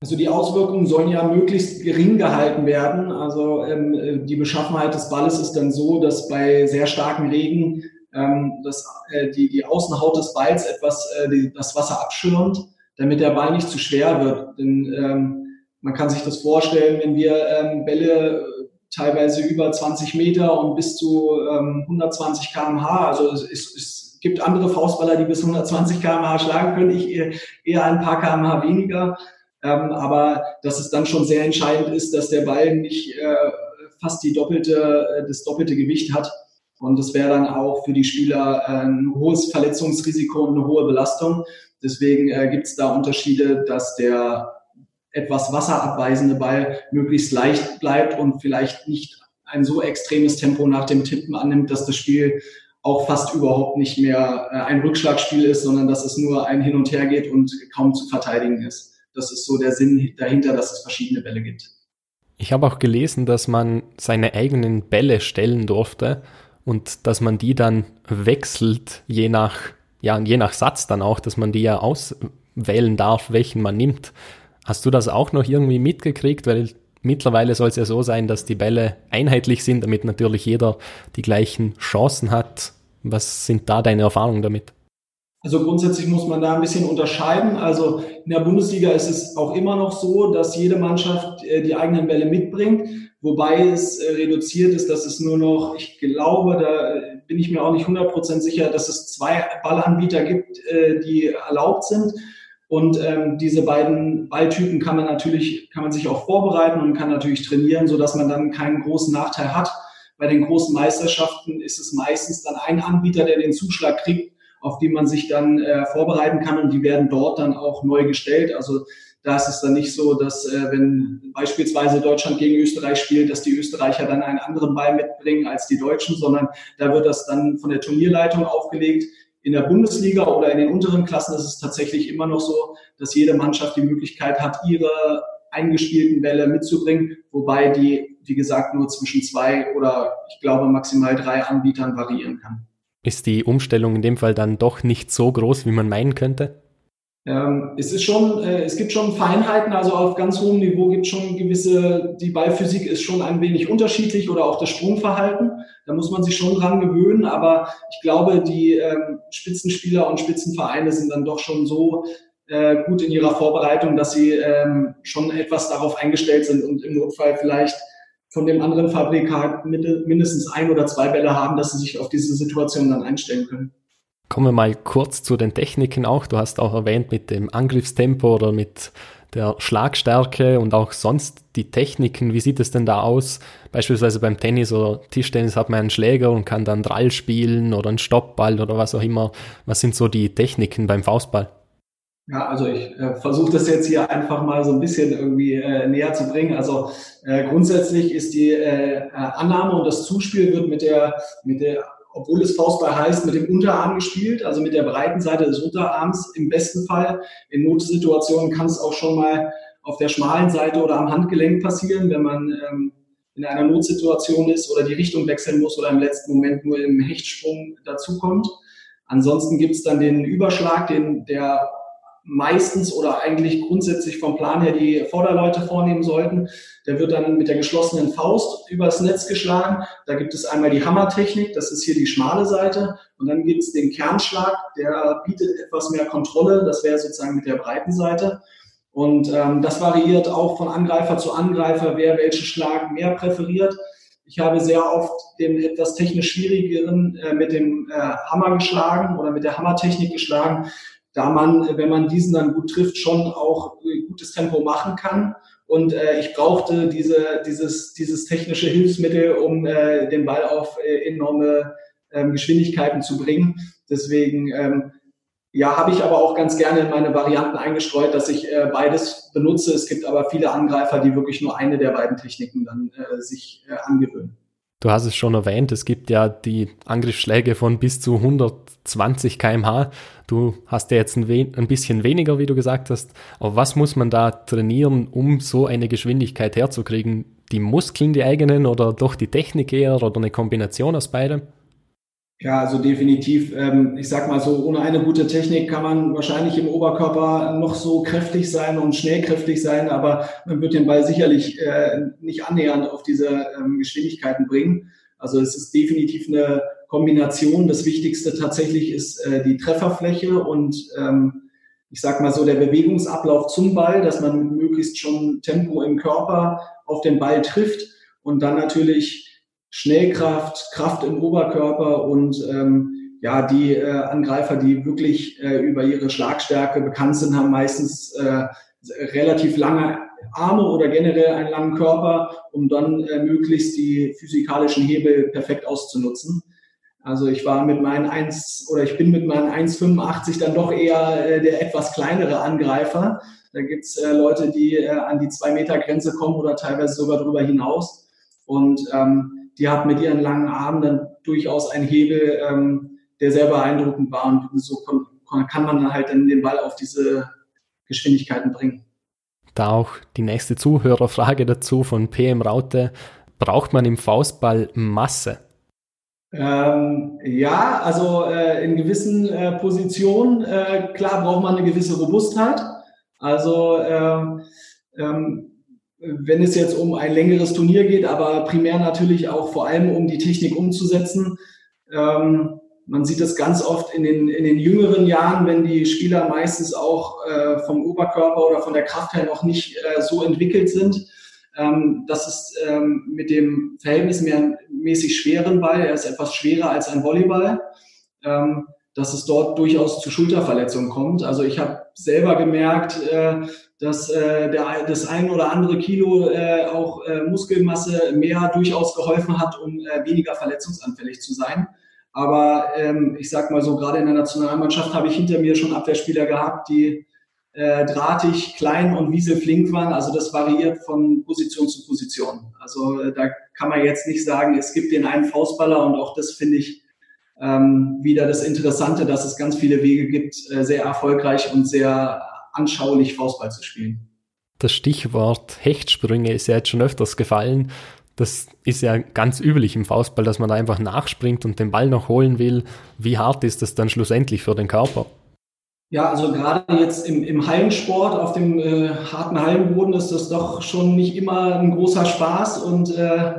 Also die Auswirkungen sollen ja möglichst gering gehalten werden. Also ähm, die Beschaffenheit des Balles ist dann so, dass bei sehr starkem Regen ähm, das, äh, die, die Außenhaut des Balls etwas äh, die, das Wasser abschirmt, damit der Ball nicht zu schwer wird. Denn ähm, man kann sich das vorstellen, wenn wir ähm, Bälle äh, teilweise über 20 Meter und bis zu ähm, 120 kmh, also es, es, es gibt andere Faustballer, die bis 120 kmh schlagen können, ich eher, ein paar kmh weniger. Ähm, aber dass es dann schon sehr entscheidend ist, dass der Ball nicht äh, fast die doppelte, äh, das doppelte Gewicht hat. Und das wäre dann auch für die Spieler äh, ein hohes Verletzungsrisiko und eine hohe Belastung. Deswegen äh, gibt es da Unterschiede, dass der etwas wasserabweisende Ball möglichst leicht bleibt und vielleicht nicht ein so extremes Tempo nach dem Tippen annimmt, dass das Spiel auch fast überhaupt nicht mehr äh, ein Rückschlagspiel ist, sondern dass es nur ein Hin und Her geht und kaum zu verteidigen ist. Das ist so der Sinn dahinter, dass es verschiedene Bälle gibt. Ich habe auch gelesen, dass man seine eigenen Bälle stellen durfte und dass man die dann wechselt, je nach, ja, je nach Satz dann auch, dass man die ja auswählen darf, welchen man nimmt. Hast du das auch noch irgendwie mitgekriegt? Weil mittlerweile soll es ja so sein, dass die Bälle einheitlich sind, damit natürlich jeder die gleichen Chancen hat. Was sind da deine Erfahrungen damit? Also grundsätzlich muss man da ein bisschen unterscheiden. Also in der Bundesliga ist es auch immer noch so, dass jede Mannschaft äh, die eigenen Bälle mitbringt, wobei es äh, reduziert ist, dass es nur noch, ich glaube, da bin ich mir auch nicht 100% sicher, dass es zwei Ballanbieter gibt, äh, die erlaubt sind. Und ähm, diese beiden Balltypen kann man natürlich, kann man sich auch vorbereiten und kann natürlich trainieren, so dass man dann keinen großen Nachteil hat. Bei den großen Meisterschaften ist es meistens dann ein Anbieter, der den Zuschlag kriegt, auf den man sich dann äh, vorbereiten kann und die werden dort dann auch neu gestellt. Also da ist es dann nicht so, dass äh, wenn beispielsweise Deutschland gegen Österreich spielt, dass die Österreicher dann einen anderen Ball mitbringen als die Deutschen, sondern da wird das dann von der Turnierleitung aufgelegt in der Bundesliga oder in den unteren Klassen ist es tatsächlich immer noch so, dass jede Mannschaft die Möglichkeit hat, ihre eingespielten Bälle mitzubringen, wobei die, wie gesagt, nur zwischen zwei oder ich glaube maximal drei Anbietern variieren kann. Ist die Umstellung in dem Fall dann doch nicht so groß, wie man meinen könnte? Ähm, es ist schon, äh, es gibt schon Feinheiten, also auf ganz hohem Niveau gibt es schon gewisse, die Ballphysik ist schon ein wenig unterschiedlich oder auch das Sprungverhalten. Da muss man sich schon dran gewöhnen, aber ich glaube, die ähm, Spitzenspieler und Spitzenvereine sind dann doch schon so äh, gut in ihrer Vorbereitung, dass sie ähm, schon etwas darauf eingestellt sind und im Notfall vielleicht von dem anderen Fabrikat mindestens ein oder zwei Bälle haben, dass sie sich auf diese Situation dann einstellen können. Kommen wir mal kurz zu den Techniken auch. Du hast auch erwähnt mit dem Angriffstempo oder mit der Schlagstärke und auch sonst die Techniken. Wie sieht es denn da aus? Beispielsweise beim Tennis oder Tischtennis hat man einen Schläger und kann dann Drall spielen oder einen Stoppball oder was auch immer. Was sind so die Techniken beim Faustball? Ja, also ich äh, versuche das jetzt hier einfach mal so ein bisschen irgendwie äh, näher zu bringen. Also äh, grundsätzlich ist die äh, Annahme und das Zuspiel wird mit der, mit der, obwohl es Faustball heißt, mit dem Unterarm gespielt, also mit der breiten Seite des Unterarms im besten Fall. In Notsituationen kann es auch schon mal auf der schmalen Seite oder am Handgelenk passieren, wenn man ähm, in einer Notsituation ist oder die Richtung wechseln muss oder im letzten Moment nur im Hechtsprung dazukommt. Ansonsten gibt es dann den Überschlag, den der meistens oder eigentlich grundsätzlich vom Plan her die Vorderleute vornehmen sollten. Der wird dann mit der geschlossenen Faust übers Netz geschlagen. Da gibt es einmal die Hammertechnik, das ist hier die schmale Seite. Und dann gibt es den Kernschlag, der bietet etwas mehr Kontrolle. Das wäre sozusagen mit der breiten Seite. Und ähm, das variiert auch von Angreifer zu Angreifer, wer welchen Schlag mehr präferiert. Ich habe sehr oft den etwas technisch schwierigeren äh, mit dem äh, Hammer geschlagen oder mit der Hammertechnik geschlagen, da man, wenn man diesen dann gut trifft, schon auch äh, gutes Tempo machen kann. Und äh, ich brauchte diese, dieses, dieses technische Hilfsmittel, um äh, den Ball auf äh, enorme ähm, Geschwindigkeiten zu bringen. Deswegen ähm, ja, habe ich aber auch ganz gerne in meine Varianten eingestreut, dass ich äh, beides benutze. Es gibt aber viele Angreifer, die wirklich nur eine der beiden Techniken dann äh, sich äh, angewöhnen. Du hast es schon erwähnt, es gibt ja die Angriffsschläge von bis zu 120 kmh. Du hast ja jetzt ein, ein, bisschen weniger, wie du gesagt hast. Aber was muss man da trainieren, um so eine Geschwindigkeit herzukriegen? Die Muskeln, die eigenen oder doch die Technik eher oder eine Kombination aus beidem? Ja, also definitiv. Ähm, ich sag mal so, ohne eine gute Technik kann man wahrscheinlich im Oberkörper noch so kräftig sein und schnell kräftig sein, aber man wird den Ball sicherlich äh, nicht annähernd auf diese ähm, Geschwindigkeiten bringen. Also es ist definitiv eine Kombination. Das Wichtigste tatsächlich ist äh, die Trefferfläche und ähm, ich sag mal so der Bewegungsablauf zum Ball, dass man möglichst schon Tempo im Körper auf den Ball trifft und dann natürlich Schnellkraft, Kraft im Oberkörper und ähm, ja, die äh, Angreifer, die wirklich äh, über ihre Schlagstärke bekannt sind, haben meistens äh, relativ lange Arme oder generell einen langen Körper, um dann äh, möglichst die physikalischen Hebel perfekt auszunutzen. Also ich war mit meinen 1 oder ich bin mit meinen 1,85 dann doch eher äh, der etwas kleinere Angreifer. Da gibt's äh, Leute, die äh, an die 2 Meter Grenze kommen oder teilweise sogar darüber hinaus. Und ähm, die hat mit ihren langen Armen dann durchaus einen Hebel, ähm, der sehr beeindruckend war. Und so kann man dann halt dann den Ball auf diese Geschwindigkeiten bringen. Da auch die nächste Zuhörerfrage dazu von PM Raute. Braucht man im Faustball Masse? Ähm, ja, also äh, in gewissen äh, Positionen, äh, klar braucht man eine gewisse Robustheit. Also ähm, ähm, wenn es jetzt um ein längeres Turnier geht, aber primär natürlich auch vor allem um die Technik umzusetzen. Ähm, man sieht das ganz oft in den, in den jüngeren Jahren, wenn die Spieler meistens auch äh, vom Oberkörper oder von der Kraft her noch nicht äh, so entwickelt sind. Ähm, das ist ähm, mit dem verhältnismäßig schweren Ball, er ist etwas schwerer als ein Volleyball, ähm, dass es dort durchaus zu Schulterverletzungen kommt. Also ich habe selber gemerkt, äh, dass äh, der, das ein oder andere Kilo äh, auch äh, Muskelmasse mehr durchaus geholfen hat, um äh, weniger verletzungsanfällig zu sein. Aber ähm, ich sag mal so, gerade in der Nationalmannschaft habe ich hinter mir schon Abwehrspieler gehabt, die äh, drahtig, klein und wieselflink waren. Also das variiert von Position zu Position. Also äh, da kann man jetzt nicht sagen, es gibt den einen Faustballer und auch das finde ich ähm, wieder das Interessante, dass es ganz viele Wege gibt, äh, sehr erfolgreich und sehr anschaulich Faustball zu spielen. Das Stichwort Hechtsprünge ist ja jetzt schon öfters gefallen. Das ist ja ganz üblich im Faustball, dass man da einfach nachspringt und den Ball noch holen will. Wie hart ist das dann schlussendlich für den Körper? Ja, also gerade jetzt im, im Hallensport, auf dem äh, harten Hallenboden ist das doch schon nicht immer ein großer Spaß und äh,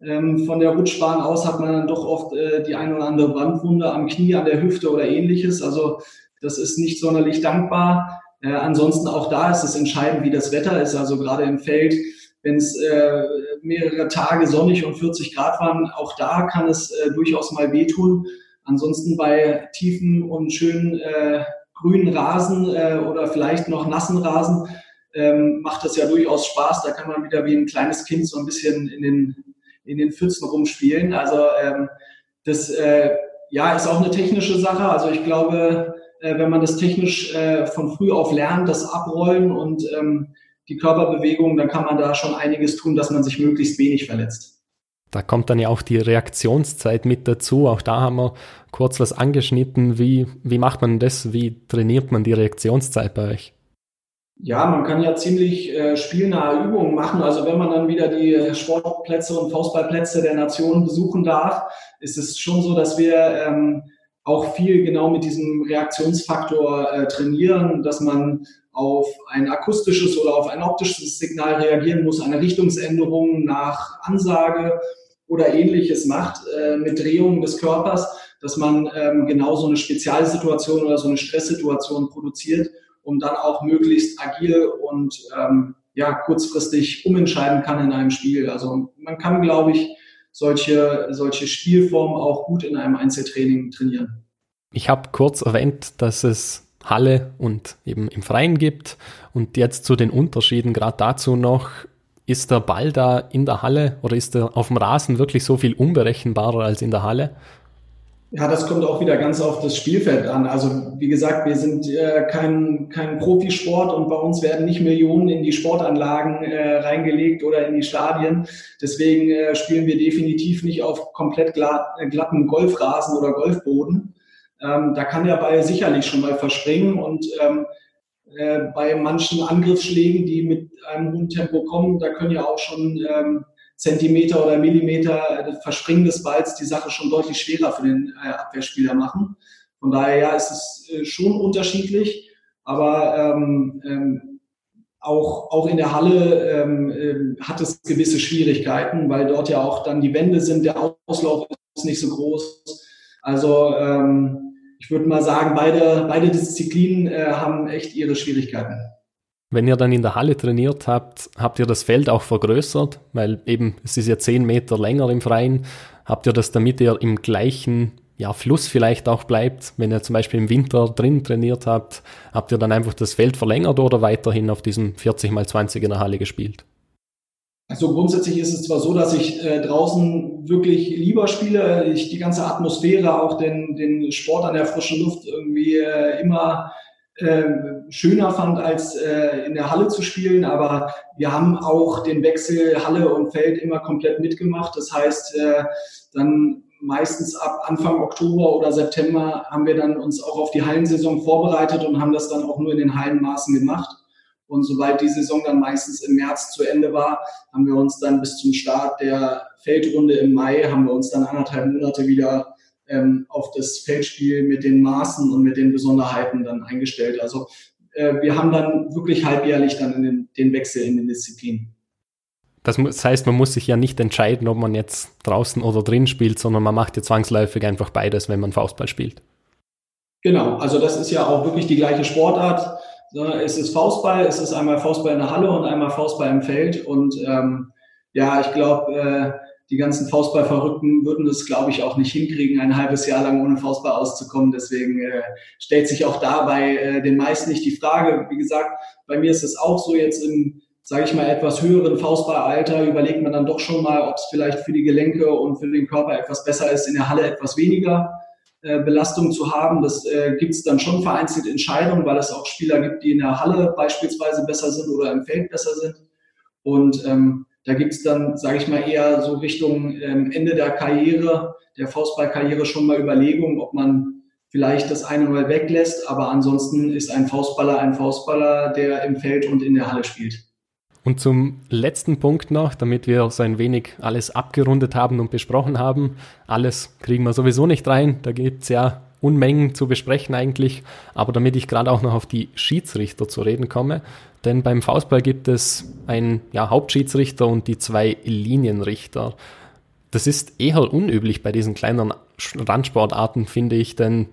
ähm, von der Rutschbahn aus hat man dann doch oft äh, die ein oder andere Brandwunde am Knie, an der Hüfte oder ähnliches. Also das ist nicht sonderlich dankbar. Äh, ansonsten auch da ist es entscheidend, wie das Wetter ist. Also gerade im Feld, wenn es äh, mehrere Tage sonnig und 40 Grad waren, auch da kann es äh, durchaus mal wehtun. Ansonsten bei tiefen und schönen äh, grünen Rasen äh, oder vielleicht noch nassen Rasen ähm, macht das ja durchaus Spaß. Da kann man wieder wie ein kleines Kind so ein bisschen in den, in den Pfützen rumspielen. Also ähm, das äh, ja, ist auch eine technische Sache. Also ich glaube, äh, wenn man das technisch äh, von früh auf lernt, das Abrollen und ähm, die Körperbewegung, dann kann man da schon einiges tun, dass man sich möglichst wenig verletzt. Da kommt dann ja auch die Reaktionszeit mit dazu. Auch da haben wir kurz was angeschnitten. Wie, wie macht man das? Wie trainiert man die Reaktionszeit bei euch? Ja, man kann ja ziemlich äh, spielnahe Übungen machen. Also wenn man dann wieder die Sportplätze und Faustballplätze der Nation besuchen darf, ist es schon so, dass wir ähm, auch viel genau mit diesem Reaktionsfaktor äh, trainieren, dass man auf ein akustisches oder auf ein optisches Signal reagieren muss, eine Richtungsänderung nach Ansage oder ähnliches macht äh, mit Drehungen des Körpers, dass man ähm, genau so eine Spezialsituation oder so eine Stresssituation produziert, um dann auch möglichst agil und ähm, ja, kurzfristig umentscheiden kann in einem Spiel. Also man kann, glaube ich, solche, solche Spielformen auch gut in einem Einzeltraining trainieren. Ich habe kurz erwähnt, dass es Halle und eben im Freien gibt. Und jetzt zu den Unterschieden, gerade dazu noch, ist der Ball da in der Halle oder ist er auf dem Rasen wirklich so viel unberechenbarer als in der Halle? Ja, das kommt auch wieder ganz auf das Spielfeld an. Also wie gesagt, wir sind äh, kein, kein Profisport und bei uns werden nicht Millionen in die Sportanlagen äh, reingelegt oder in die Stadien. Deswegen äh, spielen wir definitiv nicht auf komplett glatt, glatten Golfrasen oder Golfboden. Ähm, da kann der Ball sicherlich schon mal verspringen und ähm, äh, bei manchen Angriffsschlägen, die mit einem hohen Tempo kommen, da können ja auch schon ähm, Zentimeter oder Millimeter äh, Verspringen des Balls die Sache schon deutlich schwerer für den äh, Abwehrspieler machen. Von daher ja, ist es äh, schon unterschiedlich, aber ähm, ähm, auch, auch in der Halle ähm, äh, hat es gewisse Schwierigkeiten, weil dort ja auch dann die Wände sind, der Auslauf ist nicht so groß. Also ähm, ich würde mal sagen, beide, beide Disziplinen äh, haben echt ihre Schwierigkeiten. Wenn ihr dann in der Halle trainiert habt, habt ihr das Feld auch vergrößert, weil eben es ist ja zehn Meter länger im Freien. Habt ihr das, damit ihr im gleichen ja, Fluss vielleicht auch bleibt, wenn ihr zum Beispiel im Winter drin trainiert habt, habt ihr dann einfach das Feld verlängert oder weiterhin auf diesem 40 x 20 in der Halle gespielt? Also grundsätzlich ist es zwar so, dass ich äh, draußen wirklich lieber spiele, ich die ganze Atmosphäre, auch den, den Sport an der frischen Luft irgendwie äh, immer schöner fand, als äh, in der Halle zu spielen. Aber wir haben auch den Wechsel Halle und Feld immer komplett mitgemacht. Das heißt, äh, dann meistens ab Anfang Oktober oder September haben wir dann uns auch auf die Hallensaison vorbereitet und haben das dann auch nur in den Hallenmaßen gemacht. Und sobald die Saison dann meistens im März zu Ende war, haben wir uns dann bis zum Start der Feldrunde im Mai, haben wir uns dann anderthalb Monate wieder ähm, auf das Feldspiel mit den Maßen und mit den Besonderheiten dann eingestellt. Also äh, wir haben dann wirklich halbjährlich dann den, den Wechsel in den Disziplinen. Das heißt, man muss sich ja nicht entscheiden, ob man jetzt draußen oder drin spielt, sondern man macht ja zwangsläufig einfach beides, wenn man Faustball spielt. Genau, also das ist ja auch wirklich die gleiche Sportart es ist Faustball, es ist einmal Faustball in der Halle und einmal Faustball im Feld. Und ähm, ja, ich glaube, äh, die ganzen Faustballverrückten würden das, glaube ich, auch nicht hinkriegen, ein halbes Jahr lang ohne Faustball auszukommen. Deswegen äh, stellt sich auch da bei äh, den meisten nicht die Frage. Wie gesagt, bei mir ist es auch so jetzt im, sage ich mal, etwas höheren Faustballalter überlegt man dann doch schon mal, ob es vielleicht für die Gelenke und für den Körper etwas besser ist, in der Halle etwas weniger äh, Belastung zu haben. Das äh, gibt es dann schon vereinzelt Entscheidungen, weil es auch Spieler gibt, die in der Halle beispielsweise besser sind oder im Feld besser sind. Und ähm, da gibt es dann, sage ich mal, eher so Richtung ähm, Ende der Karriere, der Faustballkarriere schon mal Überlegungen, ob man vielleicht das eine mal weglässt. Aber ansonsten ist ein Faustballer ein Faustballer, der im Feld und in der Halle spielt. Und zum letzten Punkt noch, damit wir so ein wenig alles abgerundet haben und besprochen haben. Alles kriegen wir sowieso nicht rein. Da gibt es ja Unmengen zu besprechen eigentlich. Aber damit ich gerade auch noch auf die Schiedsrichter zu reden komme. Denn beim Faustball gibt es einen ja, Hauptschiedsrichter und die zwei Linienrichter. Das ist eher unüblich bei diesen kleinen Randsportarten, finde ich, denn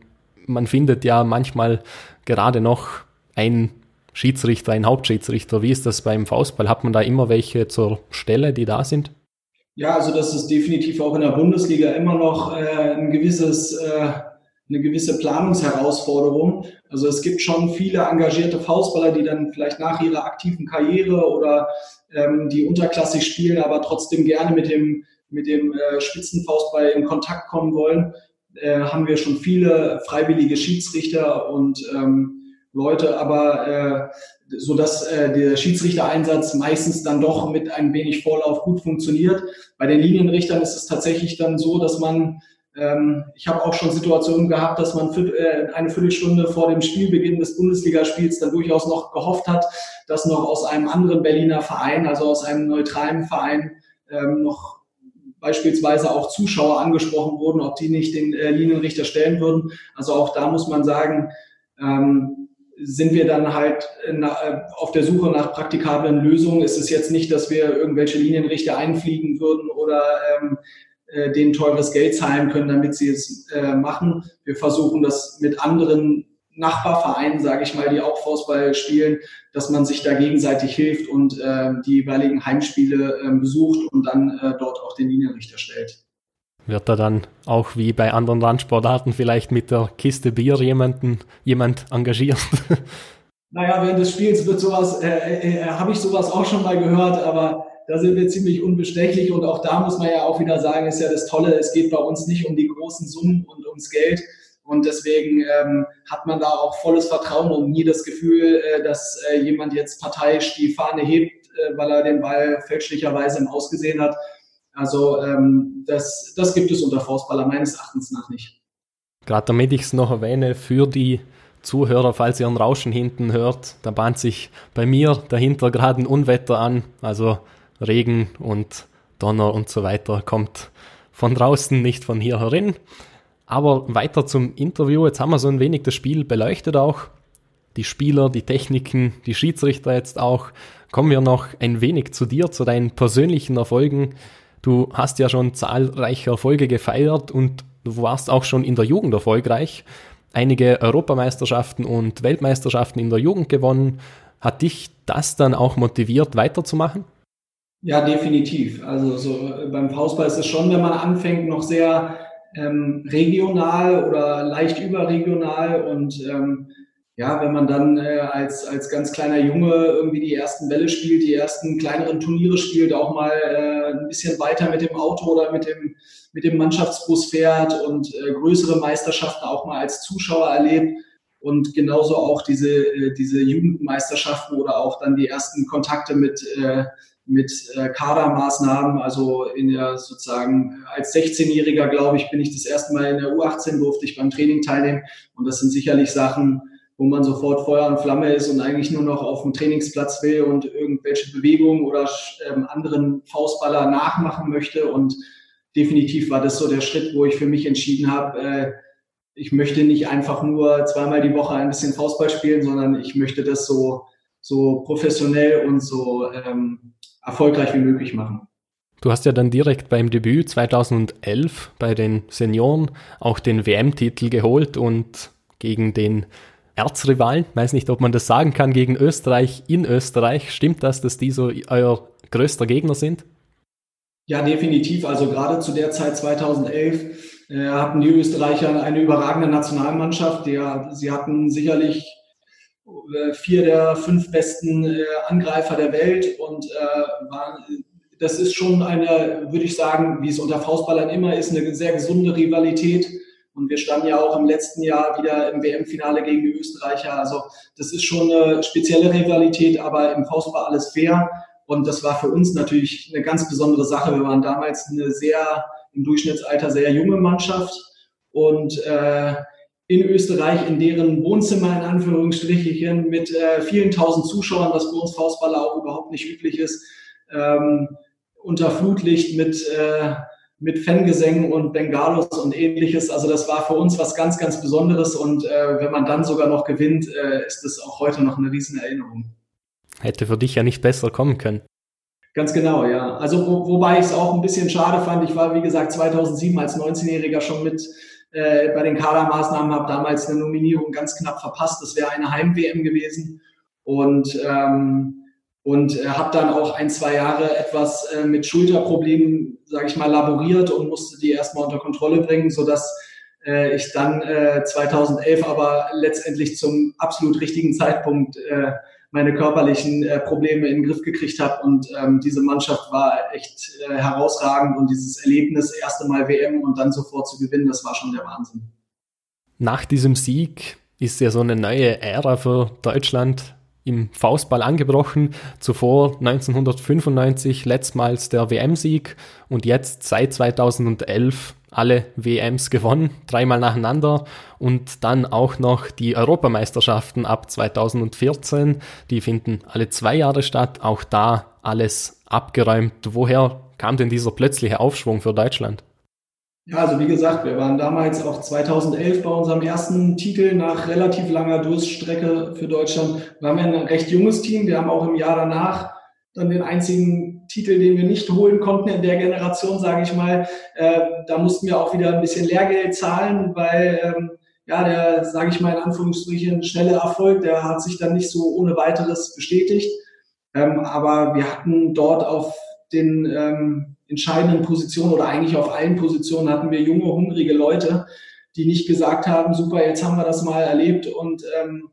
man findet ja manchmal gerade noch ein Schiedsrichter, ein Hauptschiedsrichter. Wie ist das beim Faustball? Hat man da immer welche zur Stelle, die da sind? Ja, also das ist definitiv auch in der Bundesliga immer noch äh, ein gewisses, äh, eine gewisse Planungsherausforderung. Also es gibt schon viele engagierte Faustballer, die dann vielleicht nach ihrer aktiven Karriere oder ähm, die unterklassig spielen, aber trotzdem gerne mit dem, mit dem äh, Spitzenfaustball in Kontakt kommen wollen. Äh, haben wir schon viele freiwillige Schiedsrichter und ähm, Leute, aber äh, so dass äh, der Schiedsrichtereinsatz meistens dann doch mit ein wenig Vorlauf gut funktioniert. Bei den Linienrichtern ist es tatsächlich dann so, dass man ich habe auch schon Situationen gehabt, dass man äh, eine Viertelstunde vor dem Spielbeginn des Bundesligaspiels dann durchaus noch gehofft hat, dass noch aus einem anderen Berliner Verein, also aus einem neutralen Verein, ähm, noch beispielsweise auch Zuschauer angesprochen wurden, ob die nicht den äh, Linienrichter stellen würden. Also auch da muss man sagen, ähm, sind wir dann halt auf der Suche nach praktikablen Lösungen. Es ist jetzt nicht, dass wir irgendwelche Linienrichter einfliegen würden oder ähm, äh, denen teures Geld zahlen können, damit sie es äh, machen. Wir versuchen das mit anderen Nachbarvereinen, sage ich mal, die auch Fußball spielen, dass man sich da gegenseitig hilft und äh, die jeweiligen Heimspiele äh, besucht und dann äh, dort auch den Linienrichter stellt. Wird da dann auch wie bei anderen Landsportarten vielleicht mit der Kiste Bier jemanden, jemand engagiert? Naja, während des Spiels wird sowas, äh, äh, äh, habe ich sowas auch schon mal gehört, aber da sind wir ziemlich unbestechlich und auch da muss man ja auch wieder sagen, ist ja das Tolle, es geht bei uns nicht um die großen Summen und ums Geld. Und deswegen ähm, hat man da auch volles Vertrauen und nie das Gefühl, äh, dass äh, jemand jetzt parteiisch die Fahne hebt, äh, weil er den Ball fälschlicherweise im Ausgesehen hat. Also ähm, das, das gibt es unter Faustballer meines Erachtens nach nicht. Gerade damit ich es noch erwähne, für die Zuhörer, falls ihr ein Rauschen hinten hört, da bahnt sich bei mir dahinter gerade ein Unwetter an, also Regen und Donner und so weiter kommt von draußen, nicht von hier herin. Aber weiter zum Interview. Jetzt haben wir so ein wenig das Spiel beleuchtet auch. Die Spieler, die Techniken, die Schiedsrichter jetzt auch. Kommen wir noch ein wenig zu dir, zu deinen persönlichen Erfolgen. Du hast ja schon zahlreiche Erfolge gefeiert und du warst auch schon in der Jugend erfolgreich. Einige Europameisterschaften und Weltmeisterschaften in der Jugend gewonnen. Hat dich das dann auch motiviert, weiterzumachen? Ja, definitiv. Also so beim Faustball ist es schon, wenn man anfängt, noch sehr ähm, regional oder leicht überregional und ähm, ja, wenn man dann äh, als, als ganz kleiner Junge irgendwie die ersten Bälle spielt, die ersten kleineren Turniere spielt, auch mal äh, ein bisschen weiter mit dem Auto oder mit dem, mit dem Mannschaftsbus fährt und äh, größere Meisterschaften auch mal als Zuschauer erlebt und genauso auch diese, äh, diese Jugendmeisterschaften oder auch dann die ersten Kontakte mit, äh, mit äh, Kadermaßnahmen, also in der sozusagen als 16-Jähriger, glaube ich, bin ich das erste Mal in der U18, durfte ich beim Training teilnehmen und das sind sicherlich Sachen, wo man sofort Feuer und Flamme ist und eigentlich nur noch auf dem Trainingsplatz will und irgendwelche Bewegungen oder ähm, anderen Faustballer nachmachen möchte. Und definitiv war das so der Schritt, wo ich für mich entschieden habe, äh, ich möchte nicht einfach nur zweimal die Woche ein bisschen Faustball spielen, sondern ich möchte das so, so professionell und so ähm, erfolgreich wie möglich machen. Du hast ja dann direkt beim Debüt 2011 bei den Senioren auch den WM-Titel geholt und gegen den Erzrivalen, weiß nicht, ob man das sagen kann, gegen Österreich in Österreich. Stimmt das, dass die so euer größter Gegner sind? Ja, definitiv. Also gerade zu der Zeit 2011 äh, hatten die Österreicher eine überragende Nationalmannschaft. Die, sie hatten sicherlich vier der fünf besten äh, Angreifer der Welt und äh, waren, das ist schon eine, würde ich sagen, wie es unter Faustballern immer ist, eine sehr gesunde Rivalität und wir standen ja auch im letzten Jahr wieder im WM-Finale gegen die Österreicher. Also das ist schon eine spezielle Rivalität, aber im Faust war alles fair. Und das war für uns natürlich eine ganz besondere Sache. Wir waren damals eine sehr, im Durchschnittsalter sehr junge Mannschaft. Und äh, in Österreich, in deren Wohnzimmer in Anführungsstrichen, mit äh, vielen tausend Zuschauern, was für uns Faustballer auch überhaupt nicht üblich ist, ähm, unter Flutlicht mit äh, mit Fangesängen und Bengalos und ähnliches. Also das war für uns was ganz, ganz Besonderes und äh, wenn man dann sogar noch gewinnt, äh, ist das auch heute noch eine riesen Erinnerung. Hätte für dich ja nicht besser kommen können. Ganz genau, ja. Also wo, wobei ich es auch ein bisschen schade fand. Ich war, wie gesagt, 2007 als 19-Jähriger schon mit äh, bei den Kadermaßnahmen, habe damals eine Nominierung ganz knapp verpasst. Das wäre eine Heim-WM gewesen. Und ähm, und äh, habe dann auch ein, zwei Jahre etwas äh, mit Schulterproblemen, sage ich mal, laboriert und musste die erstmal unter Kontrolle bringen, sodass äh, ich dann äh, 2011 aber letztendlich zum absolut richtigen Zeitpunkt äh, meine körperlichen äh, Probleme in den Griff gekriegt habe und ähm, diese Mannschaft war echt äh, herausragend und dieses Erlebnis, erste Mal WM und dann sofort zu gewinnen, das war schon der Wahnsinn. Nach diesem Sieg ist ja so eine neue Ära für Deutschland im Faustball angebrochen. Zuvor 1995 letztmals der WM-Sieg und jetzt seit 2011 alle WMs gewonnen, dreimal nacheinander und dann auch noch die Europameisterschaften ab 2014, die finden alle zwei Jahre statt, auch da alles abgeräumt. Woher kam denn dieser plötzliche Aufschwung für Deutschland? Ja, also wie gesagt, wir waren damals auch 2011 bei unserem ersten Titel nach relativ langer Durststrecke für Deutschland. Wir haben ja ein recht junges Team. Wir haben auch im Jahr danach dann den einzigen Titel, den wir nicht holen konnten in der Generation, sage ich mal. Äh, da mussten wir auch wieder ein bisschen Lehrgeld zahlen, weil ähm, ja der, sage ich mal in Anführungsstrichen, schnelle Erfolg, der hat sich dann nicht so ohne weiteres bestätigt. Ähm, aber wir hatten dort auf den ähm, entscheidenden Positionen oder eigentlich auf allen Positionen hatten wir junge, hungrige Leute, die nicht gesagt haben, super, jetzt haben wir das mal erlebt und ähm,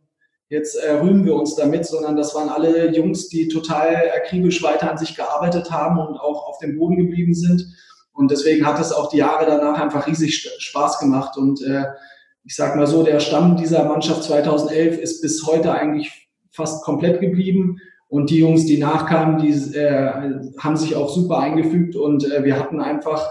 jetzt äh, rühmen wir uns damit, sondern das waren alle Jungs, die total akribisch weiter an sich gearbeitet haben und auch auf dem Boden geblieben sind. Und deswegen hat es auch die Jahre danach einfach riesig Spaß gemacht. Und äh, ich sag mal so, der Stamm dieser Mannschaft 2011 ist bis heute eigentlich fast komplett geblieben. Und die Jungs, die nachkamen, die äh, haben sich auch super eingefügt und äh, wir hatten einfach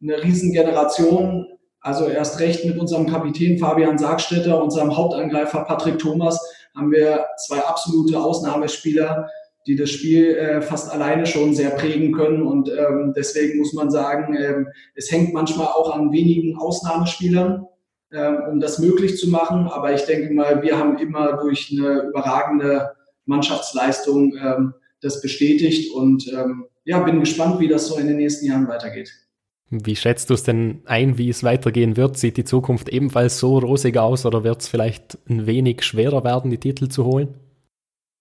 eine riesen Generation. Also erst recht mit unserem Kapitän Fabian Sargstetter, unserem Hauptangreifer Patrick Thomas, haben wir zwei absolute Ausnahmespieler, die das Spiel äh, fast alleine schon sehr prägen können. Und ähm, deswegen muss man sagen, ähm, es hängt manchmal auch an wenigen Ausnahmespielern, ähm, um das möglich zu machen. Aber ich denke mal, wir haben immer durch eine überragende Mannschaftsleistung ähm, das bestätigt und ähm, ja, bin gespannt, wie das so in den nächsten Jahren weitergeht. Wie schätzt du es denn ein, wie es weitergehen wird? Sieht die Zukunft ebenfalls so rosig aus oder wird es vielleicht ein wenig schwerer werden, die Titel zu holen?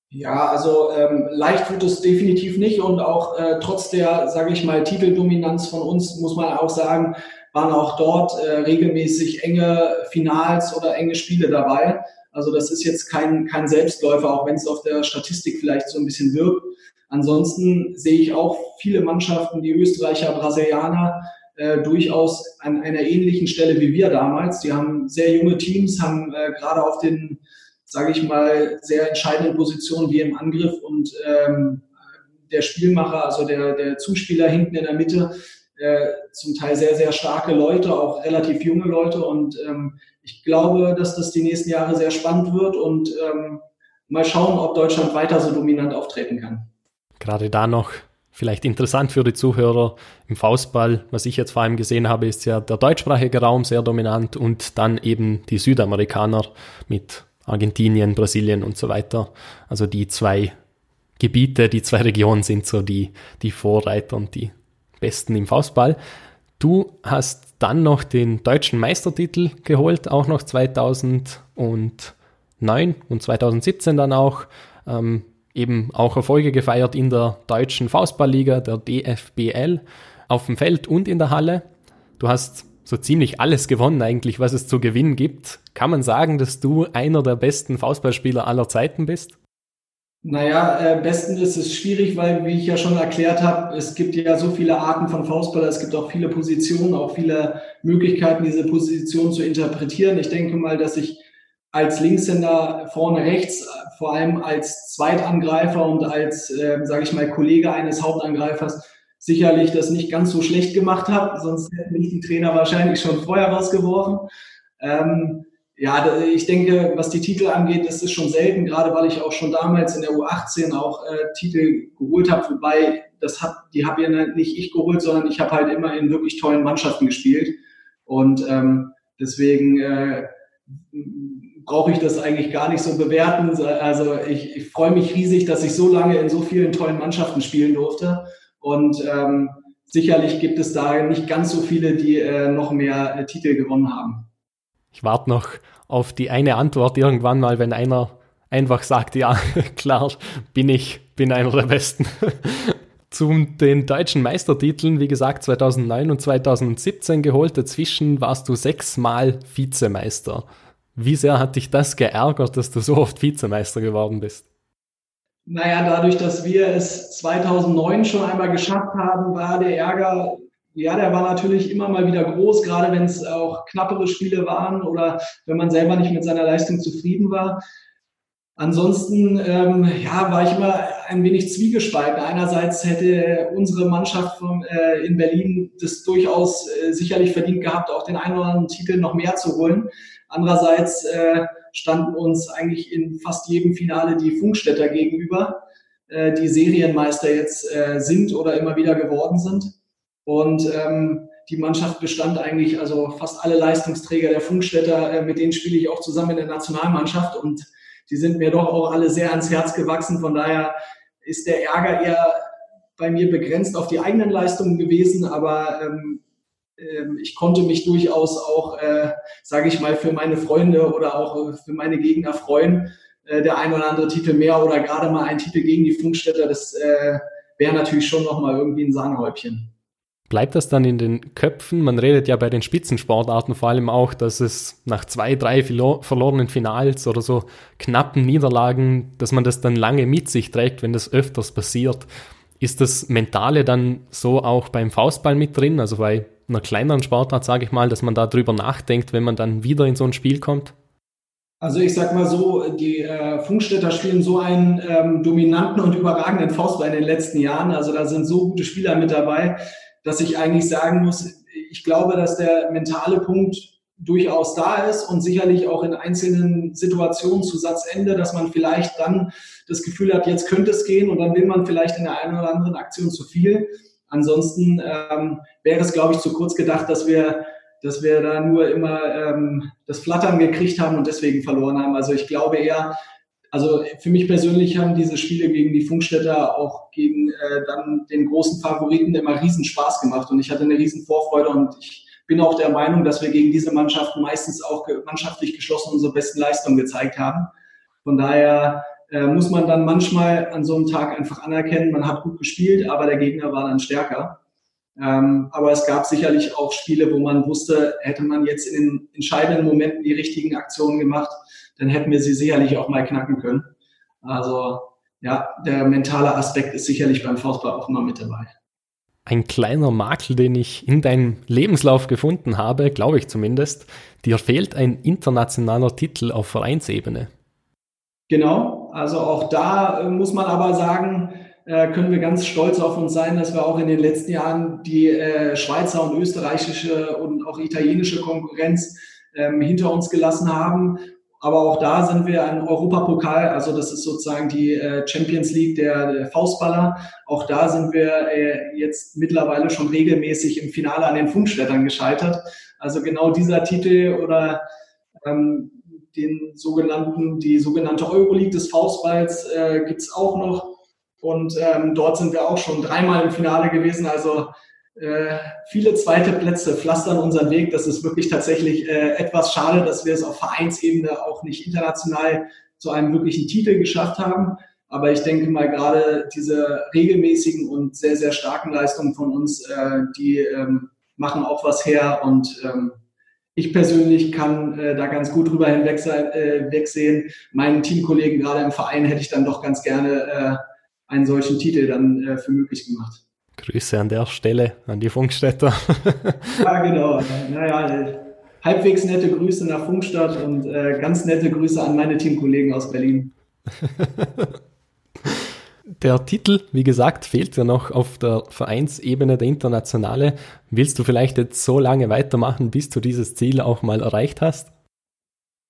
Ja, also ähm, leicht wird es definitiv nicht und auch äh, trotz der, sage ich mal, Titeldominanz von uns muss man auch sagen, waren auch dort äh, regelmäßig enge Finals oder enge Spiele dabei. Also das ist jetzt kein, kein Selbstläufer, auch wenn es auf der Statistik vielleicht so ein bisschen wirkt. Ansonsten sehe ich auch viele Mannschaften, die Österreicher, Brasilianer, äh, durchaus an einer ähnlichen Stelle wie wir damals. Die haben sehr junge Teams, haben äh, gerade auf den, sage ich mal, sehr entscheidenden Positionen wie im Angriff und ähm, der Spielmacher, also der, der Zuspieler hinten in der Mitte, äh, zum Teil sehr, sehr starke Leute, auch relativ junge Leute. Und ähm, ich glaube, dass das die nächsten Jahre sehr spannend wird und ähm, mal schauen, ob Deutschland weiter so dominant auftreten kann. Gerade da noch vielleicht interessant für die Zuhörer im Faustball, was ich jetzt vor allem gesehen habe, ist ja der deutschsprachige Raum sehr dominant und dann eben die Südamerikaner mit Argentinien, Brasilien und so weiter. Also die zwei Gebiete, die zwei Regionen sind so die, die Vorreiter und die Besten im Faustball. Du hast dann noch den deutschen Meistertitel geholt, auch noch 2009 und 2017 dann auch. Ähm, eben auch Erfolge gefeiert in der deutschen Faustballliga, der DFBL, auf dem Feld und in der Halle. Du hast so ziemlich alles gewonnen eigentlich, was es zu gewinnen gibt. Kann man sagen, dass du einer der besten Faustballspieler aller Zeiten bist? Naja, äh, besten ist es schwierig, weil, wie ich ja schon erklärt habe, es gibt ja so viele Arten von Faustballer, es gibt auch viele Positionen, auch viele Möglichkeiten, diese Position zu interpretieren. Ich denke mal, dass ich als Linkshänder vorne rechts, vor allem als Zweitangreifer und als, äh, sage ich mal, Kollege eines Hauptangreifers sicherlich das nicht ganz so schlecht gemacht habe, sonst hätten mich die Trainer wahrscheinlich schon vorher rausgeworfen. Ähm, ja, ich denke, was die Titel angeht, das ist schon selten, gerade weil ich auch schon damals in der U18 auch äh, Titel geholt habe, wobei das hat, die habe ja nicht ich geholt, sondern ich habe halt immer in wirklich tollen Mannschaften gespielt. Und ähm, deswegen äh, brauche ich das eigentlich gar nicht so bewerten. Also ich, ich freue mich riesig, dass ich so lange in so vielen tollen Mannschaften spielen durfte und ähm, sicherlich gibt es da nicht ganz so viele, die äh, noch mehr äh, Titel gewonnen haben. Ich warte noch auf die eine Antwort irgendwann mal, wenn einer einfach sagt, ja, klar, bin ich bin einer der Besten. Zu den deutschen Meistertiteln, wie gesagt, 2009 und 2017 geholt. Dazwischen warst du sechsmal Vizemeister. Wie sehr hat dich das geärgert, dass du so oft Vizemeister geworden bist? Naja, dadurch, dass wir es 2009 schon einmal geschafft haben, war der Ärger, ja, der war natürlich immer mal wieder groß, gerade wenn es auch knappere Spiele waren oder wenn man selber nicht mit seiner Leistung zufrieden war. Ansonsten ähm, ja, war ich immer ein wenig zwiegespalten. Einerseits hätte unsere Mannschaft von, äh, in Berlin das durchaus äh, sicherlich verdient gehabt, auch den einen oder anderen Titel noch mehr zu holen. Andererseits äh, standen uns eigentlich in fast jedem Finale die Funkstätter gegenüber, äh, die Serienmeister jetzt äh, sind oder immer wieder geworden sind. Und ähm, die Mannschaft bestand eigentlich, also fast alle Leistungsträger der Funkstätter, äh, mit denen spiele ich auch zusammen in der Nationalmannschaft und die sind mir doch auch alle sehr ans Herz gewachsen. Von daher ist der Ärger eher bei mir begrenzt auf die eigenen Leistungen gewesen, aber ähm, ich konnte mich durchaus auch, äh, sage ich mal, für meine Freunde oder auch für meine Gegner freuen. Äh, der ein oder andere Titel mehr oder gerade mal ein Titel gegen die Funkstätter, das äh, wäre natürlich schon nochmal irgendwie ein Sahnehäubchen. Bleibt das dann in den Köpfen? Man redet ja bei den Spitzensportarten vor allem auch, dass es nach zwei, drei verlorenen Finals oder so knappen Niederlagen, dass man das dann lange mit sich trägt, wenn das öfters passiert. Ist das Mentale dann so auch beim Faustball mit drin, also bei einer kleineren Sportart, sage ich mal, dass man da drüber nachdenkt, wenn man dann wieder in so ein Spiel kommt? Also ich sag mal so, die äh, Funkstädter spielen so einen ähm, dominanten und überragenden Faustball in den letzten Jahren. Also da sind so gute Spieler mit dabei, dass ich eigentlich sagen muss, ich glaube, dass der mentale Punkt durchaus da ist und sicherlich auch in einzelnen Situationen zu Satzende, dass man vielleicht dann das Gefühl hat, jetzt könnte es gehen und dann will man vielleicht in der einen oder anderen Aktion zu viel. Ansonsten ähm, wäre es, glaube ich, zu kurz gedacht, dass wir, dass wir da nur immer ähm, das Flattern gekriegt haben und deswegen verloren haben. Also ich glaube eher, also für mich persönlich haben diese Spiele gegen die Funkstätter auch gegen äh, dann den großen Favoriten immer riesen Spaß gemacht und ich hatte eine riesen Vorfreude und ich bin auch der Meinung, dass wir gegen diese Mannschaften meistens auch mannschaftlich geschlossen unsere besten Leistungen gezeigt haben. Von daher äh, muss man dann manchmal an so einem Tag einfach anerkennen, man hat gut gespielt, aber der Gegner war dann stärker. Ähm, aber es gab sicherlich auch Spiele, wo man wusste, hätte man jetzt in den entscheidenden Momenten die richtigen Aktionen gemacht, dann hätten wir sie sicherlich auch mal knacken können. Also ja, der mentale Aspekt ist sicherlich beim Faustball auch immer mit dabei. Ein kleiner Makel, den ich in deinem Lebenslauf gefunden habe, glaube ich zumindest, dir fehlt ein internationaler Titel auf Vereinsebene. Genau, also auch da äh, muss man aber sagen, äh, können wir ganz stolz auf uns sein, dass wir auch in den letzten Jahren die äh, Schweizer und österreichische und auch italienische Konkurrenz ähm, hinter uns gelassen haben. Aber auch da sind wir ein Europapokal, also das ist sozusagen die Champions League der, Faustballer. Auch da sind wir jetzt mittlerweile schon regelmäßig im Finale an den Funkstädtern gescheitert. Also genau dieser Titel oder ähm, den sogenannten, die sogenannte Euroleague des Faustballs äh, gibt es auch noch. Und ähm, dort sind wir auch schon dreimal im Finale gewesen. Also äh, viele zweite Plätze pflastern unseren Weg. Das ist wirklich tatsächlich äh, etwas schade, dass wir es auf Vereinsebene auch nicht international zu einem wirklichen Titel geschafft haben. Aber ich denke mal, gerade diese regelmäßigen und sehr, sehr starken Leistungen von uns, äh, die ähm, machen auch was her und ähm, ich persönlich kann äh, da ganz gut drüber hinweg sein, äh. Meinen Teamkollegen gerade im Verein hätte ich dann doch ganz gerne äh, einen solchen Titel dann äh, für möglich gemacht. Grüße an der Stelle an die Funkstätter. ja, genau. Naja, halbwegs nette Grüße nach Funkstadt und äh, ganz nette Grüße an meine Teamkollegen aus Berlin. Der Titel, wie gesagt, fehlt ja noch auf der Vereinsebene der Internationale. Willst du vielleicht jetzt so lange weitermachen, bis du dieses Ziel auch mal erreicht hast?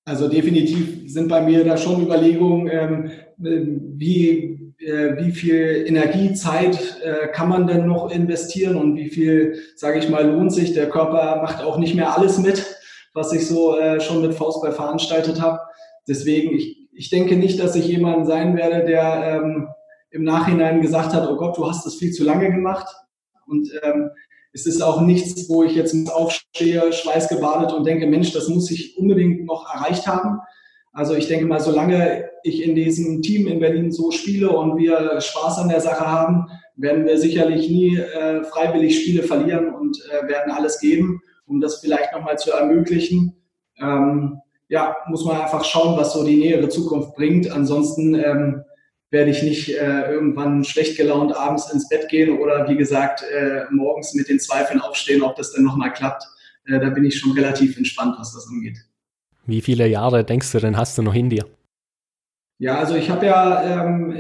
Also definitiv sind bei mir da schon Überlegungen, ähm, wie, äh, wie viel Energie, Zeit äh, kann man denn noch investieren und wie viel, sage ich mal, lohnt sich. Der Körper macht auch nicht mehr alles mit, was ich so äh, schon mit Faustball veranstaltet habe. Deswegen, ich, ich denke nicht, dass ich jemand sein werde, der ähm, im Nachhinein gesagt hat, oh Gott, du hast das viel zu lange gemacht. Und ähm, es ist auch nichts, wo ich jetzt aufstehe, schweißgebadet und denke, Mensch, das muss ich unbedingt noch erreicht haben. Also ich denke mal, solange ich in diesem Team in Berlin so spiele und wir Spaß an der Sache haben, werden wir sicherlich nie äh, freiwillig Spiele verlieren und äh, werden alles geben, um das vielleicht nochmal zu ermöglichen. Ähm, ja, muss man einfach schauen, was so die nähere Zukunft bringt. Ansonsten ähm, werde ich nicht äh, irgendwann schlecht gelaunt abends ins Bett gehen oder wie gesagt äh, morgens mit den Zweifeln aufstehen, ob das dann nochmal klappt. Äh, da bin ich schon relativ entspannt, was das angeht. Wie viele Jahre denkst du denn hast du noch in dir? Ja, also ich habe ja ähm,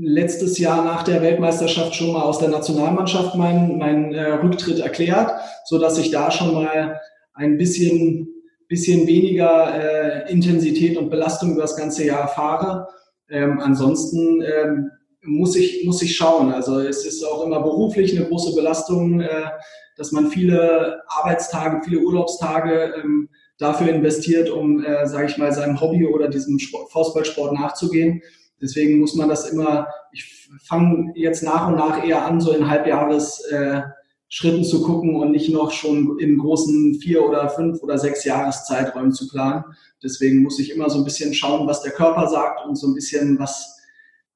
letztes Jahr nach der Weltmeisterschaft schon mal aus der Nationalmannschaft meinen mein, äh, Rücktritt erklärt, so dass ich da schon mal ein bisschen bisschen weniger äh, Intensität und Belastung über das ganze Jahr fahre. Ähm, ansonsten ähm, muss ich muss ich schauen. Also es ist auch immer beruflich eine große Belastung, äh, dass man viele Arbeitstage, viele Urlaubstage ähm, dafür investiert, um, äh, sage ich mal, seinem Hobby oder diesem Sport, Faustballsport nachzugehen. Deswegen muss man das immer, ich fange jetzt nach und nach eher an, so in Halbjahres äh, zu gucken und nicht noch schon in großen vier oder fünf oder sechs Jahreszeiträumen zu planen. Deswegen muss ich immer so ein bisschen schauen, was der Körper sagt und so ein bisschen was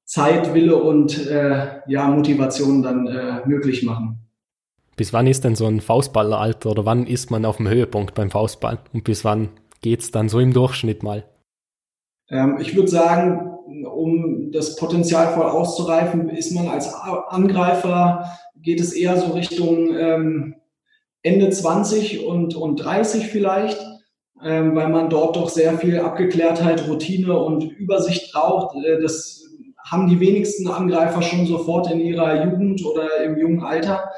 Zeit, Wille und äh, ja, Motivation dann äh, möglich machen. Bis wann ist denn so ein Faustballeralter oder wann ist man auf dem Höhepunkt beim Faustball und bis wann geht es dann so im Durchschnitt mal? Ähm, ich würde sagen, um das Potenzial voll auszureifen, ist man als Angreifer, geht es eher so Richtung ähm, Ende 20 und, und 30 vielleicht, ähm, weil man dort doch sehr viel Abgeklärtheit, Routine und Übersicht braucht. Äh, das haben die wenigsten Angreifer schon sofort in ihrer Jugend oder im jungen Alter.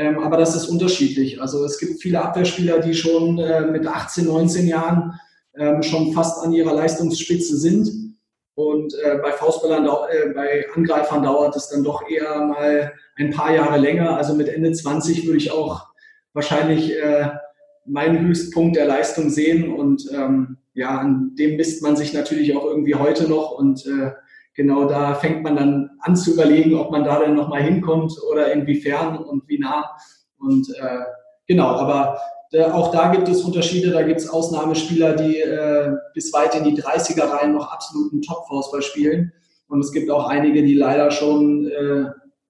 Ähm, aber das ist unterschiedlich. Also es gibt viele Abwehrspieler, die schon äh, mit 18, 19 Jahren ähm, schon fast an ihrer Leistungsspitze sind. Und äh, bei Faustballern, äh, bei Angreifern dauert es dann doch eher mal ein paar Jahre länger. Also mit Ende 20 würde ich auch wahrscheinlich äh, meinen Höchstpunkt der Leistung sehen. Und ähm, ja, an dem misst man sich natürlich auch irgendwie heute noch. Und äh, genau da fängt man dann an zu überlegen, ob man da dann nochmal hinkommt oder inwiefern und wie nah. Und äh, genau, aber äh, auch da gibt es Unterschiede, da gibt es Ausnahmespieler, die äh, bis weit in die 30er Reihen noch absoluten Top-Faustball spielen. Und es gibt auch einige, die leider schon, äh,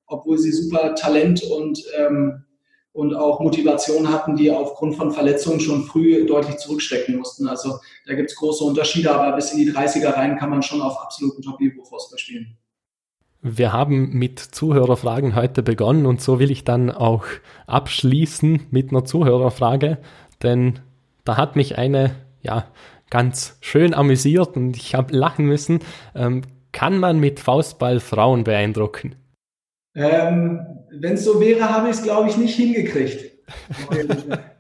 obwohl sie super Talent und, ähm, und auch Motivation hatten, die aufgrund von Verletzungen schon früh deutlich zurückstecken mussten. Also da gibt es große Unterschiede, aber bis in die 30er Reihen kann man schon auf absolutem Top-Niveau Faustball spielen. Wir haben mit Zuhörerfragen heute begonnen und so will ich dann auch abschließen mit einer Zuhörerfrage, denn da hat mich eine ja ganz schön amüsiert und ich habe lachen müssen. Ähm, kann man mit Faustball Frauen beeindrucken? Ähm, Wenn es so wäre, habe ich es glaube ich nicht hingekriegt.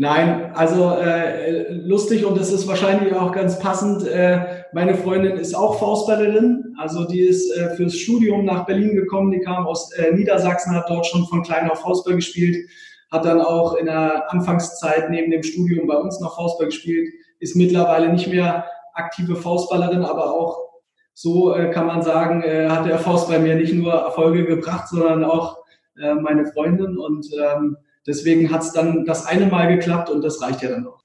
Nein, also äh, lustig und das ist wahrscheinlich auch ganz passend. Äh, meine Freundin ist auch Faustballerin, also die ist äh, fürs Studium nach Berlin gekommen, die kam aus äh, Niedersachsen, hat dort schon von klein auf Faustball gespielt, hat dann auch in der Anfangszeit neben dem Studium bei uns noch Faustball gespielt, ist mittlerweile nicht mehr aktive Faustballerin, aber auch so äh, kann man sagen, äh, hat der Faust bei mir nicht nur Erfolge gebracht, sondern auch äh, meine Freundin und ähm, Deswegen hat es dann das eine Mal geklappt und das reicht ja dann auch.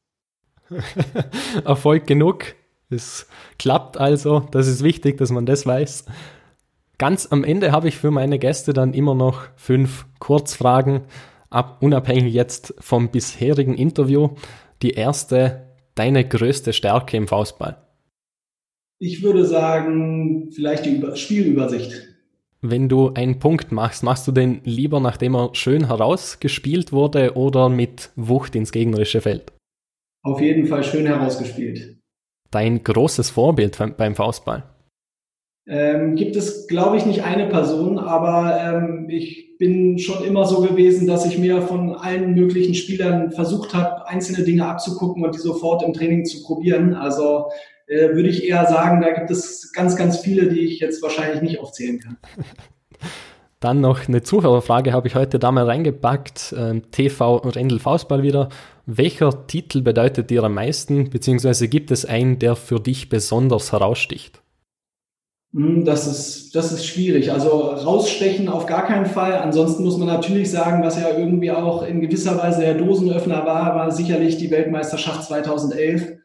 Erfolg genug. Es klappt also. Das ist wichtig, dass man das weiß. Ganz am Ende habe ich für meine Gäste dann immer noch fünf Kurzfragen, ab, unabhängig jetzt vom bisherigen Interview. Die erste, deine größte Stärke im Faustball? Ich würde sagen, vielleicht die Spielübersicht wenn du einen Punkt machst, machst du den lieber, nachdem er schön herausgespielt wurde oder mit Wucht ins gegnerische Feld? Auf jeden Fall schön herausgespielt. Dein großes Vorbild beim Faustball? Ähm, gibt es, glaube ich, nicht eine Person, aber ähm, ich bin schon immer so gewesen, dass ich mir von allen möglichen Spielern versucht habe, einzelne Dinge abzugucken und die sofort im Training zu probieren. Also äh, würde ich eher sagen, da gibt es ganz, ganz viele, die ich jetzt wahrscheinlich nicht aufzählen kann. Dann noch eine Zuhörerfrage habe ich heute da mal reingepackt. Ähm, TV Rendel Faustball wieder. Welcher Titel bedeutet dir am meisten, beziehungsweise gibt es einen, der für dich besonders heraussticht? Hm, das ist, das ist schwierig. Also rausstechen auf gar keinen Fall. Ansonsten muss man natürlich sagen, was ja irgendwie auch in gewisser Weise der Dosenöffner war, war sicherlich die Weltmeisterschaft 2011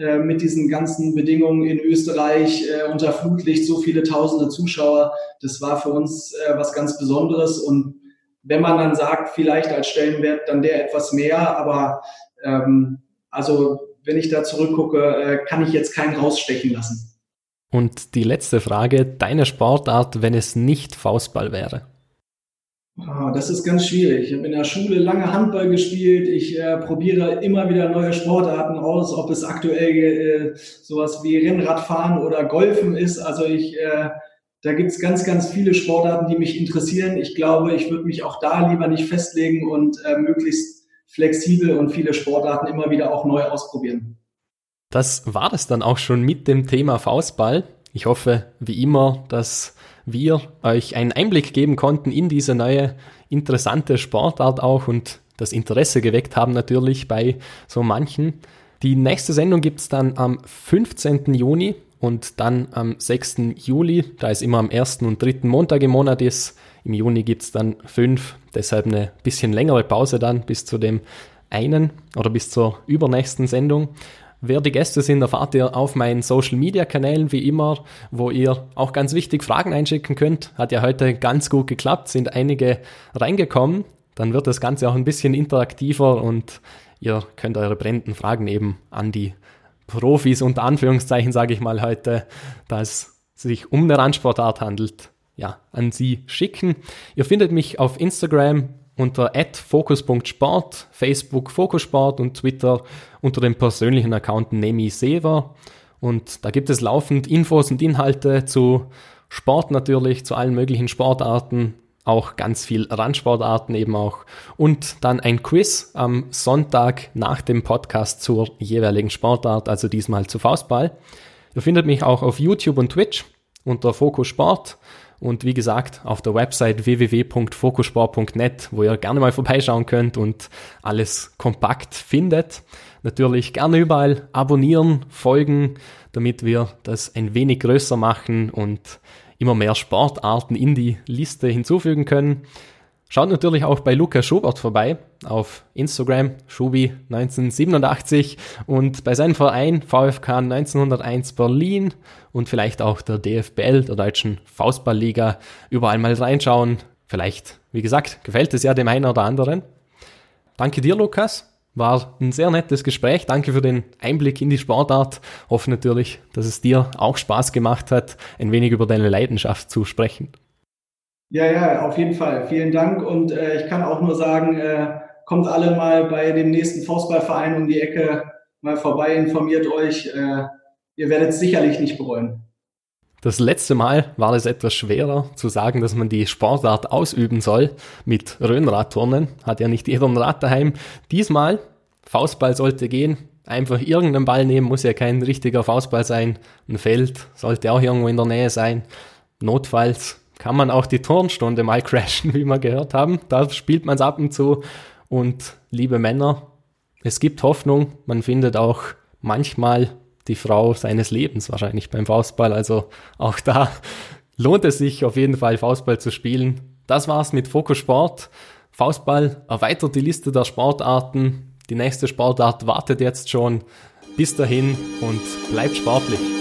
äh, mit diesen ganzen Bedingungen in Österreich äh, unter Flutlicht, so viele tausende Zuschauer. Das war für uns äh, was ganz Besonderes. Und wenn man dann sagt, vielleicht als Stellenwert dann der etwas mehr, aber ähm, also wenn ich da zurückgucke, äh, kann ich jetzt keinen rausstechen lassen. Und die letzte Frage, deine Sportart, wenn es nicht Faustball wäre? Oh, das ist ganz schwierig. Ich habe in der Schule lange Handball gespielt. Ich äh, probiere immer wieder neue Sportarten aus, ob es aktuell äh, sowas wie Rennradfahren oder Golfen ist. Also ich, äh, da gibt es ganz, ganz viele Sportarten, die mich interessieren. Ich glaube, ich würde mich auch da lieber nicht festlegen und äh, möglichst flexibel und viele Sportarten immer wieder auch neu ausprobieren. Das war das dann auch schon mit dem Thema Faustball. Ich hoffe, wie immer, dass wir euch einen Einblick geben konnten in diese neue interessante Sportart auch und das Interesse geweckt haben natürlich bei so manchen. Die nächste Sendung gibt es dann am 15. Juni und dann am 6. Juli, da es immer am ersten und dritten Montag im Monat ist. Im Juni gibt es dann fünf, deshalb eine bisschen längere Pause dann bis zu dem einen oder bis zur übernächsten Sendung. Wer die Gäste sind, erfahrt ihr auf meinen Social Media Kanälen wie immer, wo ihr auch ganz wichtig Fragen einschicken könnt. Hat ja heute ganz gut geklappt, sind einige reingekommen. Dann wird das Ganze auch ein bisschen interaktiver und ihr könnt eure brennenden Fragen eben an die Profis unter Anführungszeichen, sage ich mal heute, da es sich um eine Randsportart handelt, ja, an sie schicken. Ihr findet mich auf Instagram unter @focus.sport, Facebook Fokussport und Twitter unter dem persönlichen Account Nemi Sever. Und da gibt es laufend Infos und Inhalte zu Sport natürlich, zu allen möglichen Sportarten, auch ganz viel Randsportarten eben auch. Und dann ein Quiz am Sonntag nach dem Podcast zur jeweiligen Sportart, also diesmal zu Faustball. Ihr findet mich auch auf YouTube und Twitch unter Fokus Sport und wie gesagt, auf der Website www.fokussport.net, wo ihr gerne mal vorbeischauen könnt und alles kompakt findet. Natürlich gerne überall abonnieren, folgen, damit wir das ein wenig größer machen und immer mehr Sportarten in die Liste hinzufügen können. Schaut natürlich auch bei Lukas Schubert vorbei auf Instagram, Schubi1987 und bei seinem Verein VfK 1901 Berlin und vielleicht auch der DFBL, der Deutschen Faustballliga, überall mal reinschauen. Vielleicht, wie gesagt, gefällt es ja dem einen oder anderen. Danke dir, Lukas. War ein sehr nettes Gespräch. Danke für den Einblick in die Sportart. Hoffe natürlich, dass es dir auch Spaß gemacht hat, ein wenig über deine Leidenschaft zu sprechen. Ja, ja, auf jeden Fall. Vielen Dank. Und äh, ich kann auch nur sagen, äh, kommt alle mal bei dem nächsten Faustballverein um die Ecke mal vorbei, informiert euch. Äh, ihr werdet es sicherlich nicht bereuen. Das letzte Mal war es etwas schwerer zu sagen, dass man die Sportart ausüben soll mit Röhnradturnen. Hat ja nicht jeder ein Rad daheim. Diesmal, Faustball sollte gehen. Einfach irgendeinen Ball nehmen, muss ja kein richtiger Faustball sein. Ein Feld sollte auch irgendwo in der Nähe sein. Notfalls kann man auch die Turnstunde mal crashen, wie wir gehört haben. Da spielt man es ab und zu. Und liebe Männer, es gibt Hoffnung. Man findet auch manchmal die Frau seines Lebens wahrscheinlich beim Faustball. Also auch da lohnt es sich auf jeden Fall, Faustball zu spielen. Das war's mit Fokus Sport. Faustball erweitert die Liste der Sportarten. Die nächste Sportart wartet jetzt schon. Bis dahin und bleibt sportlich.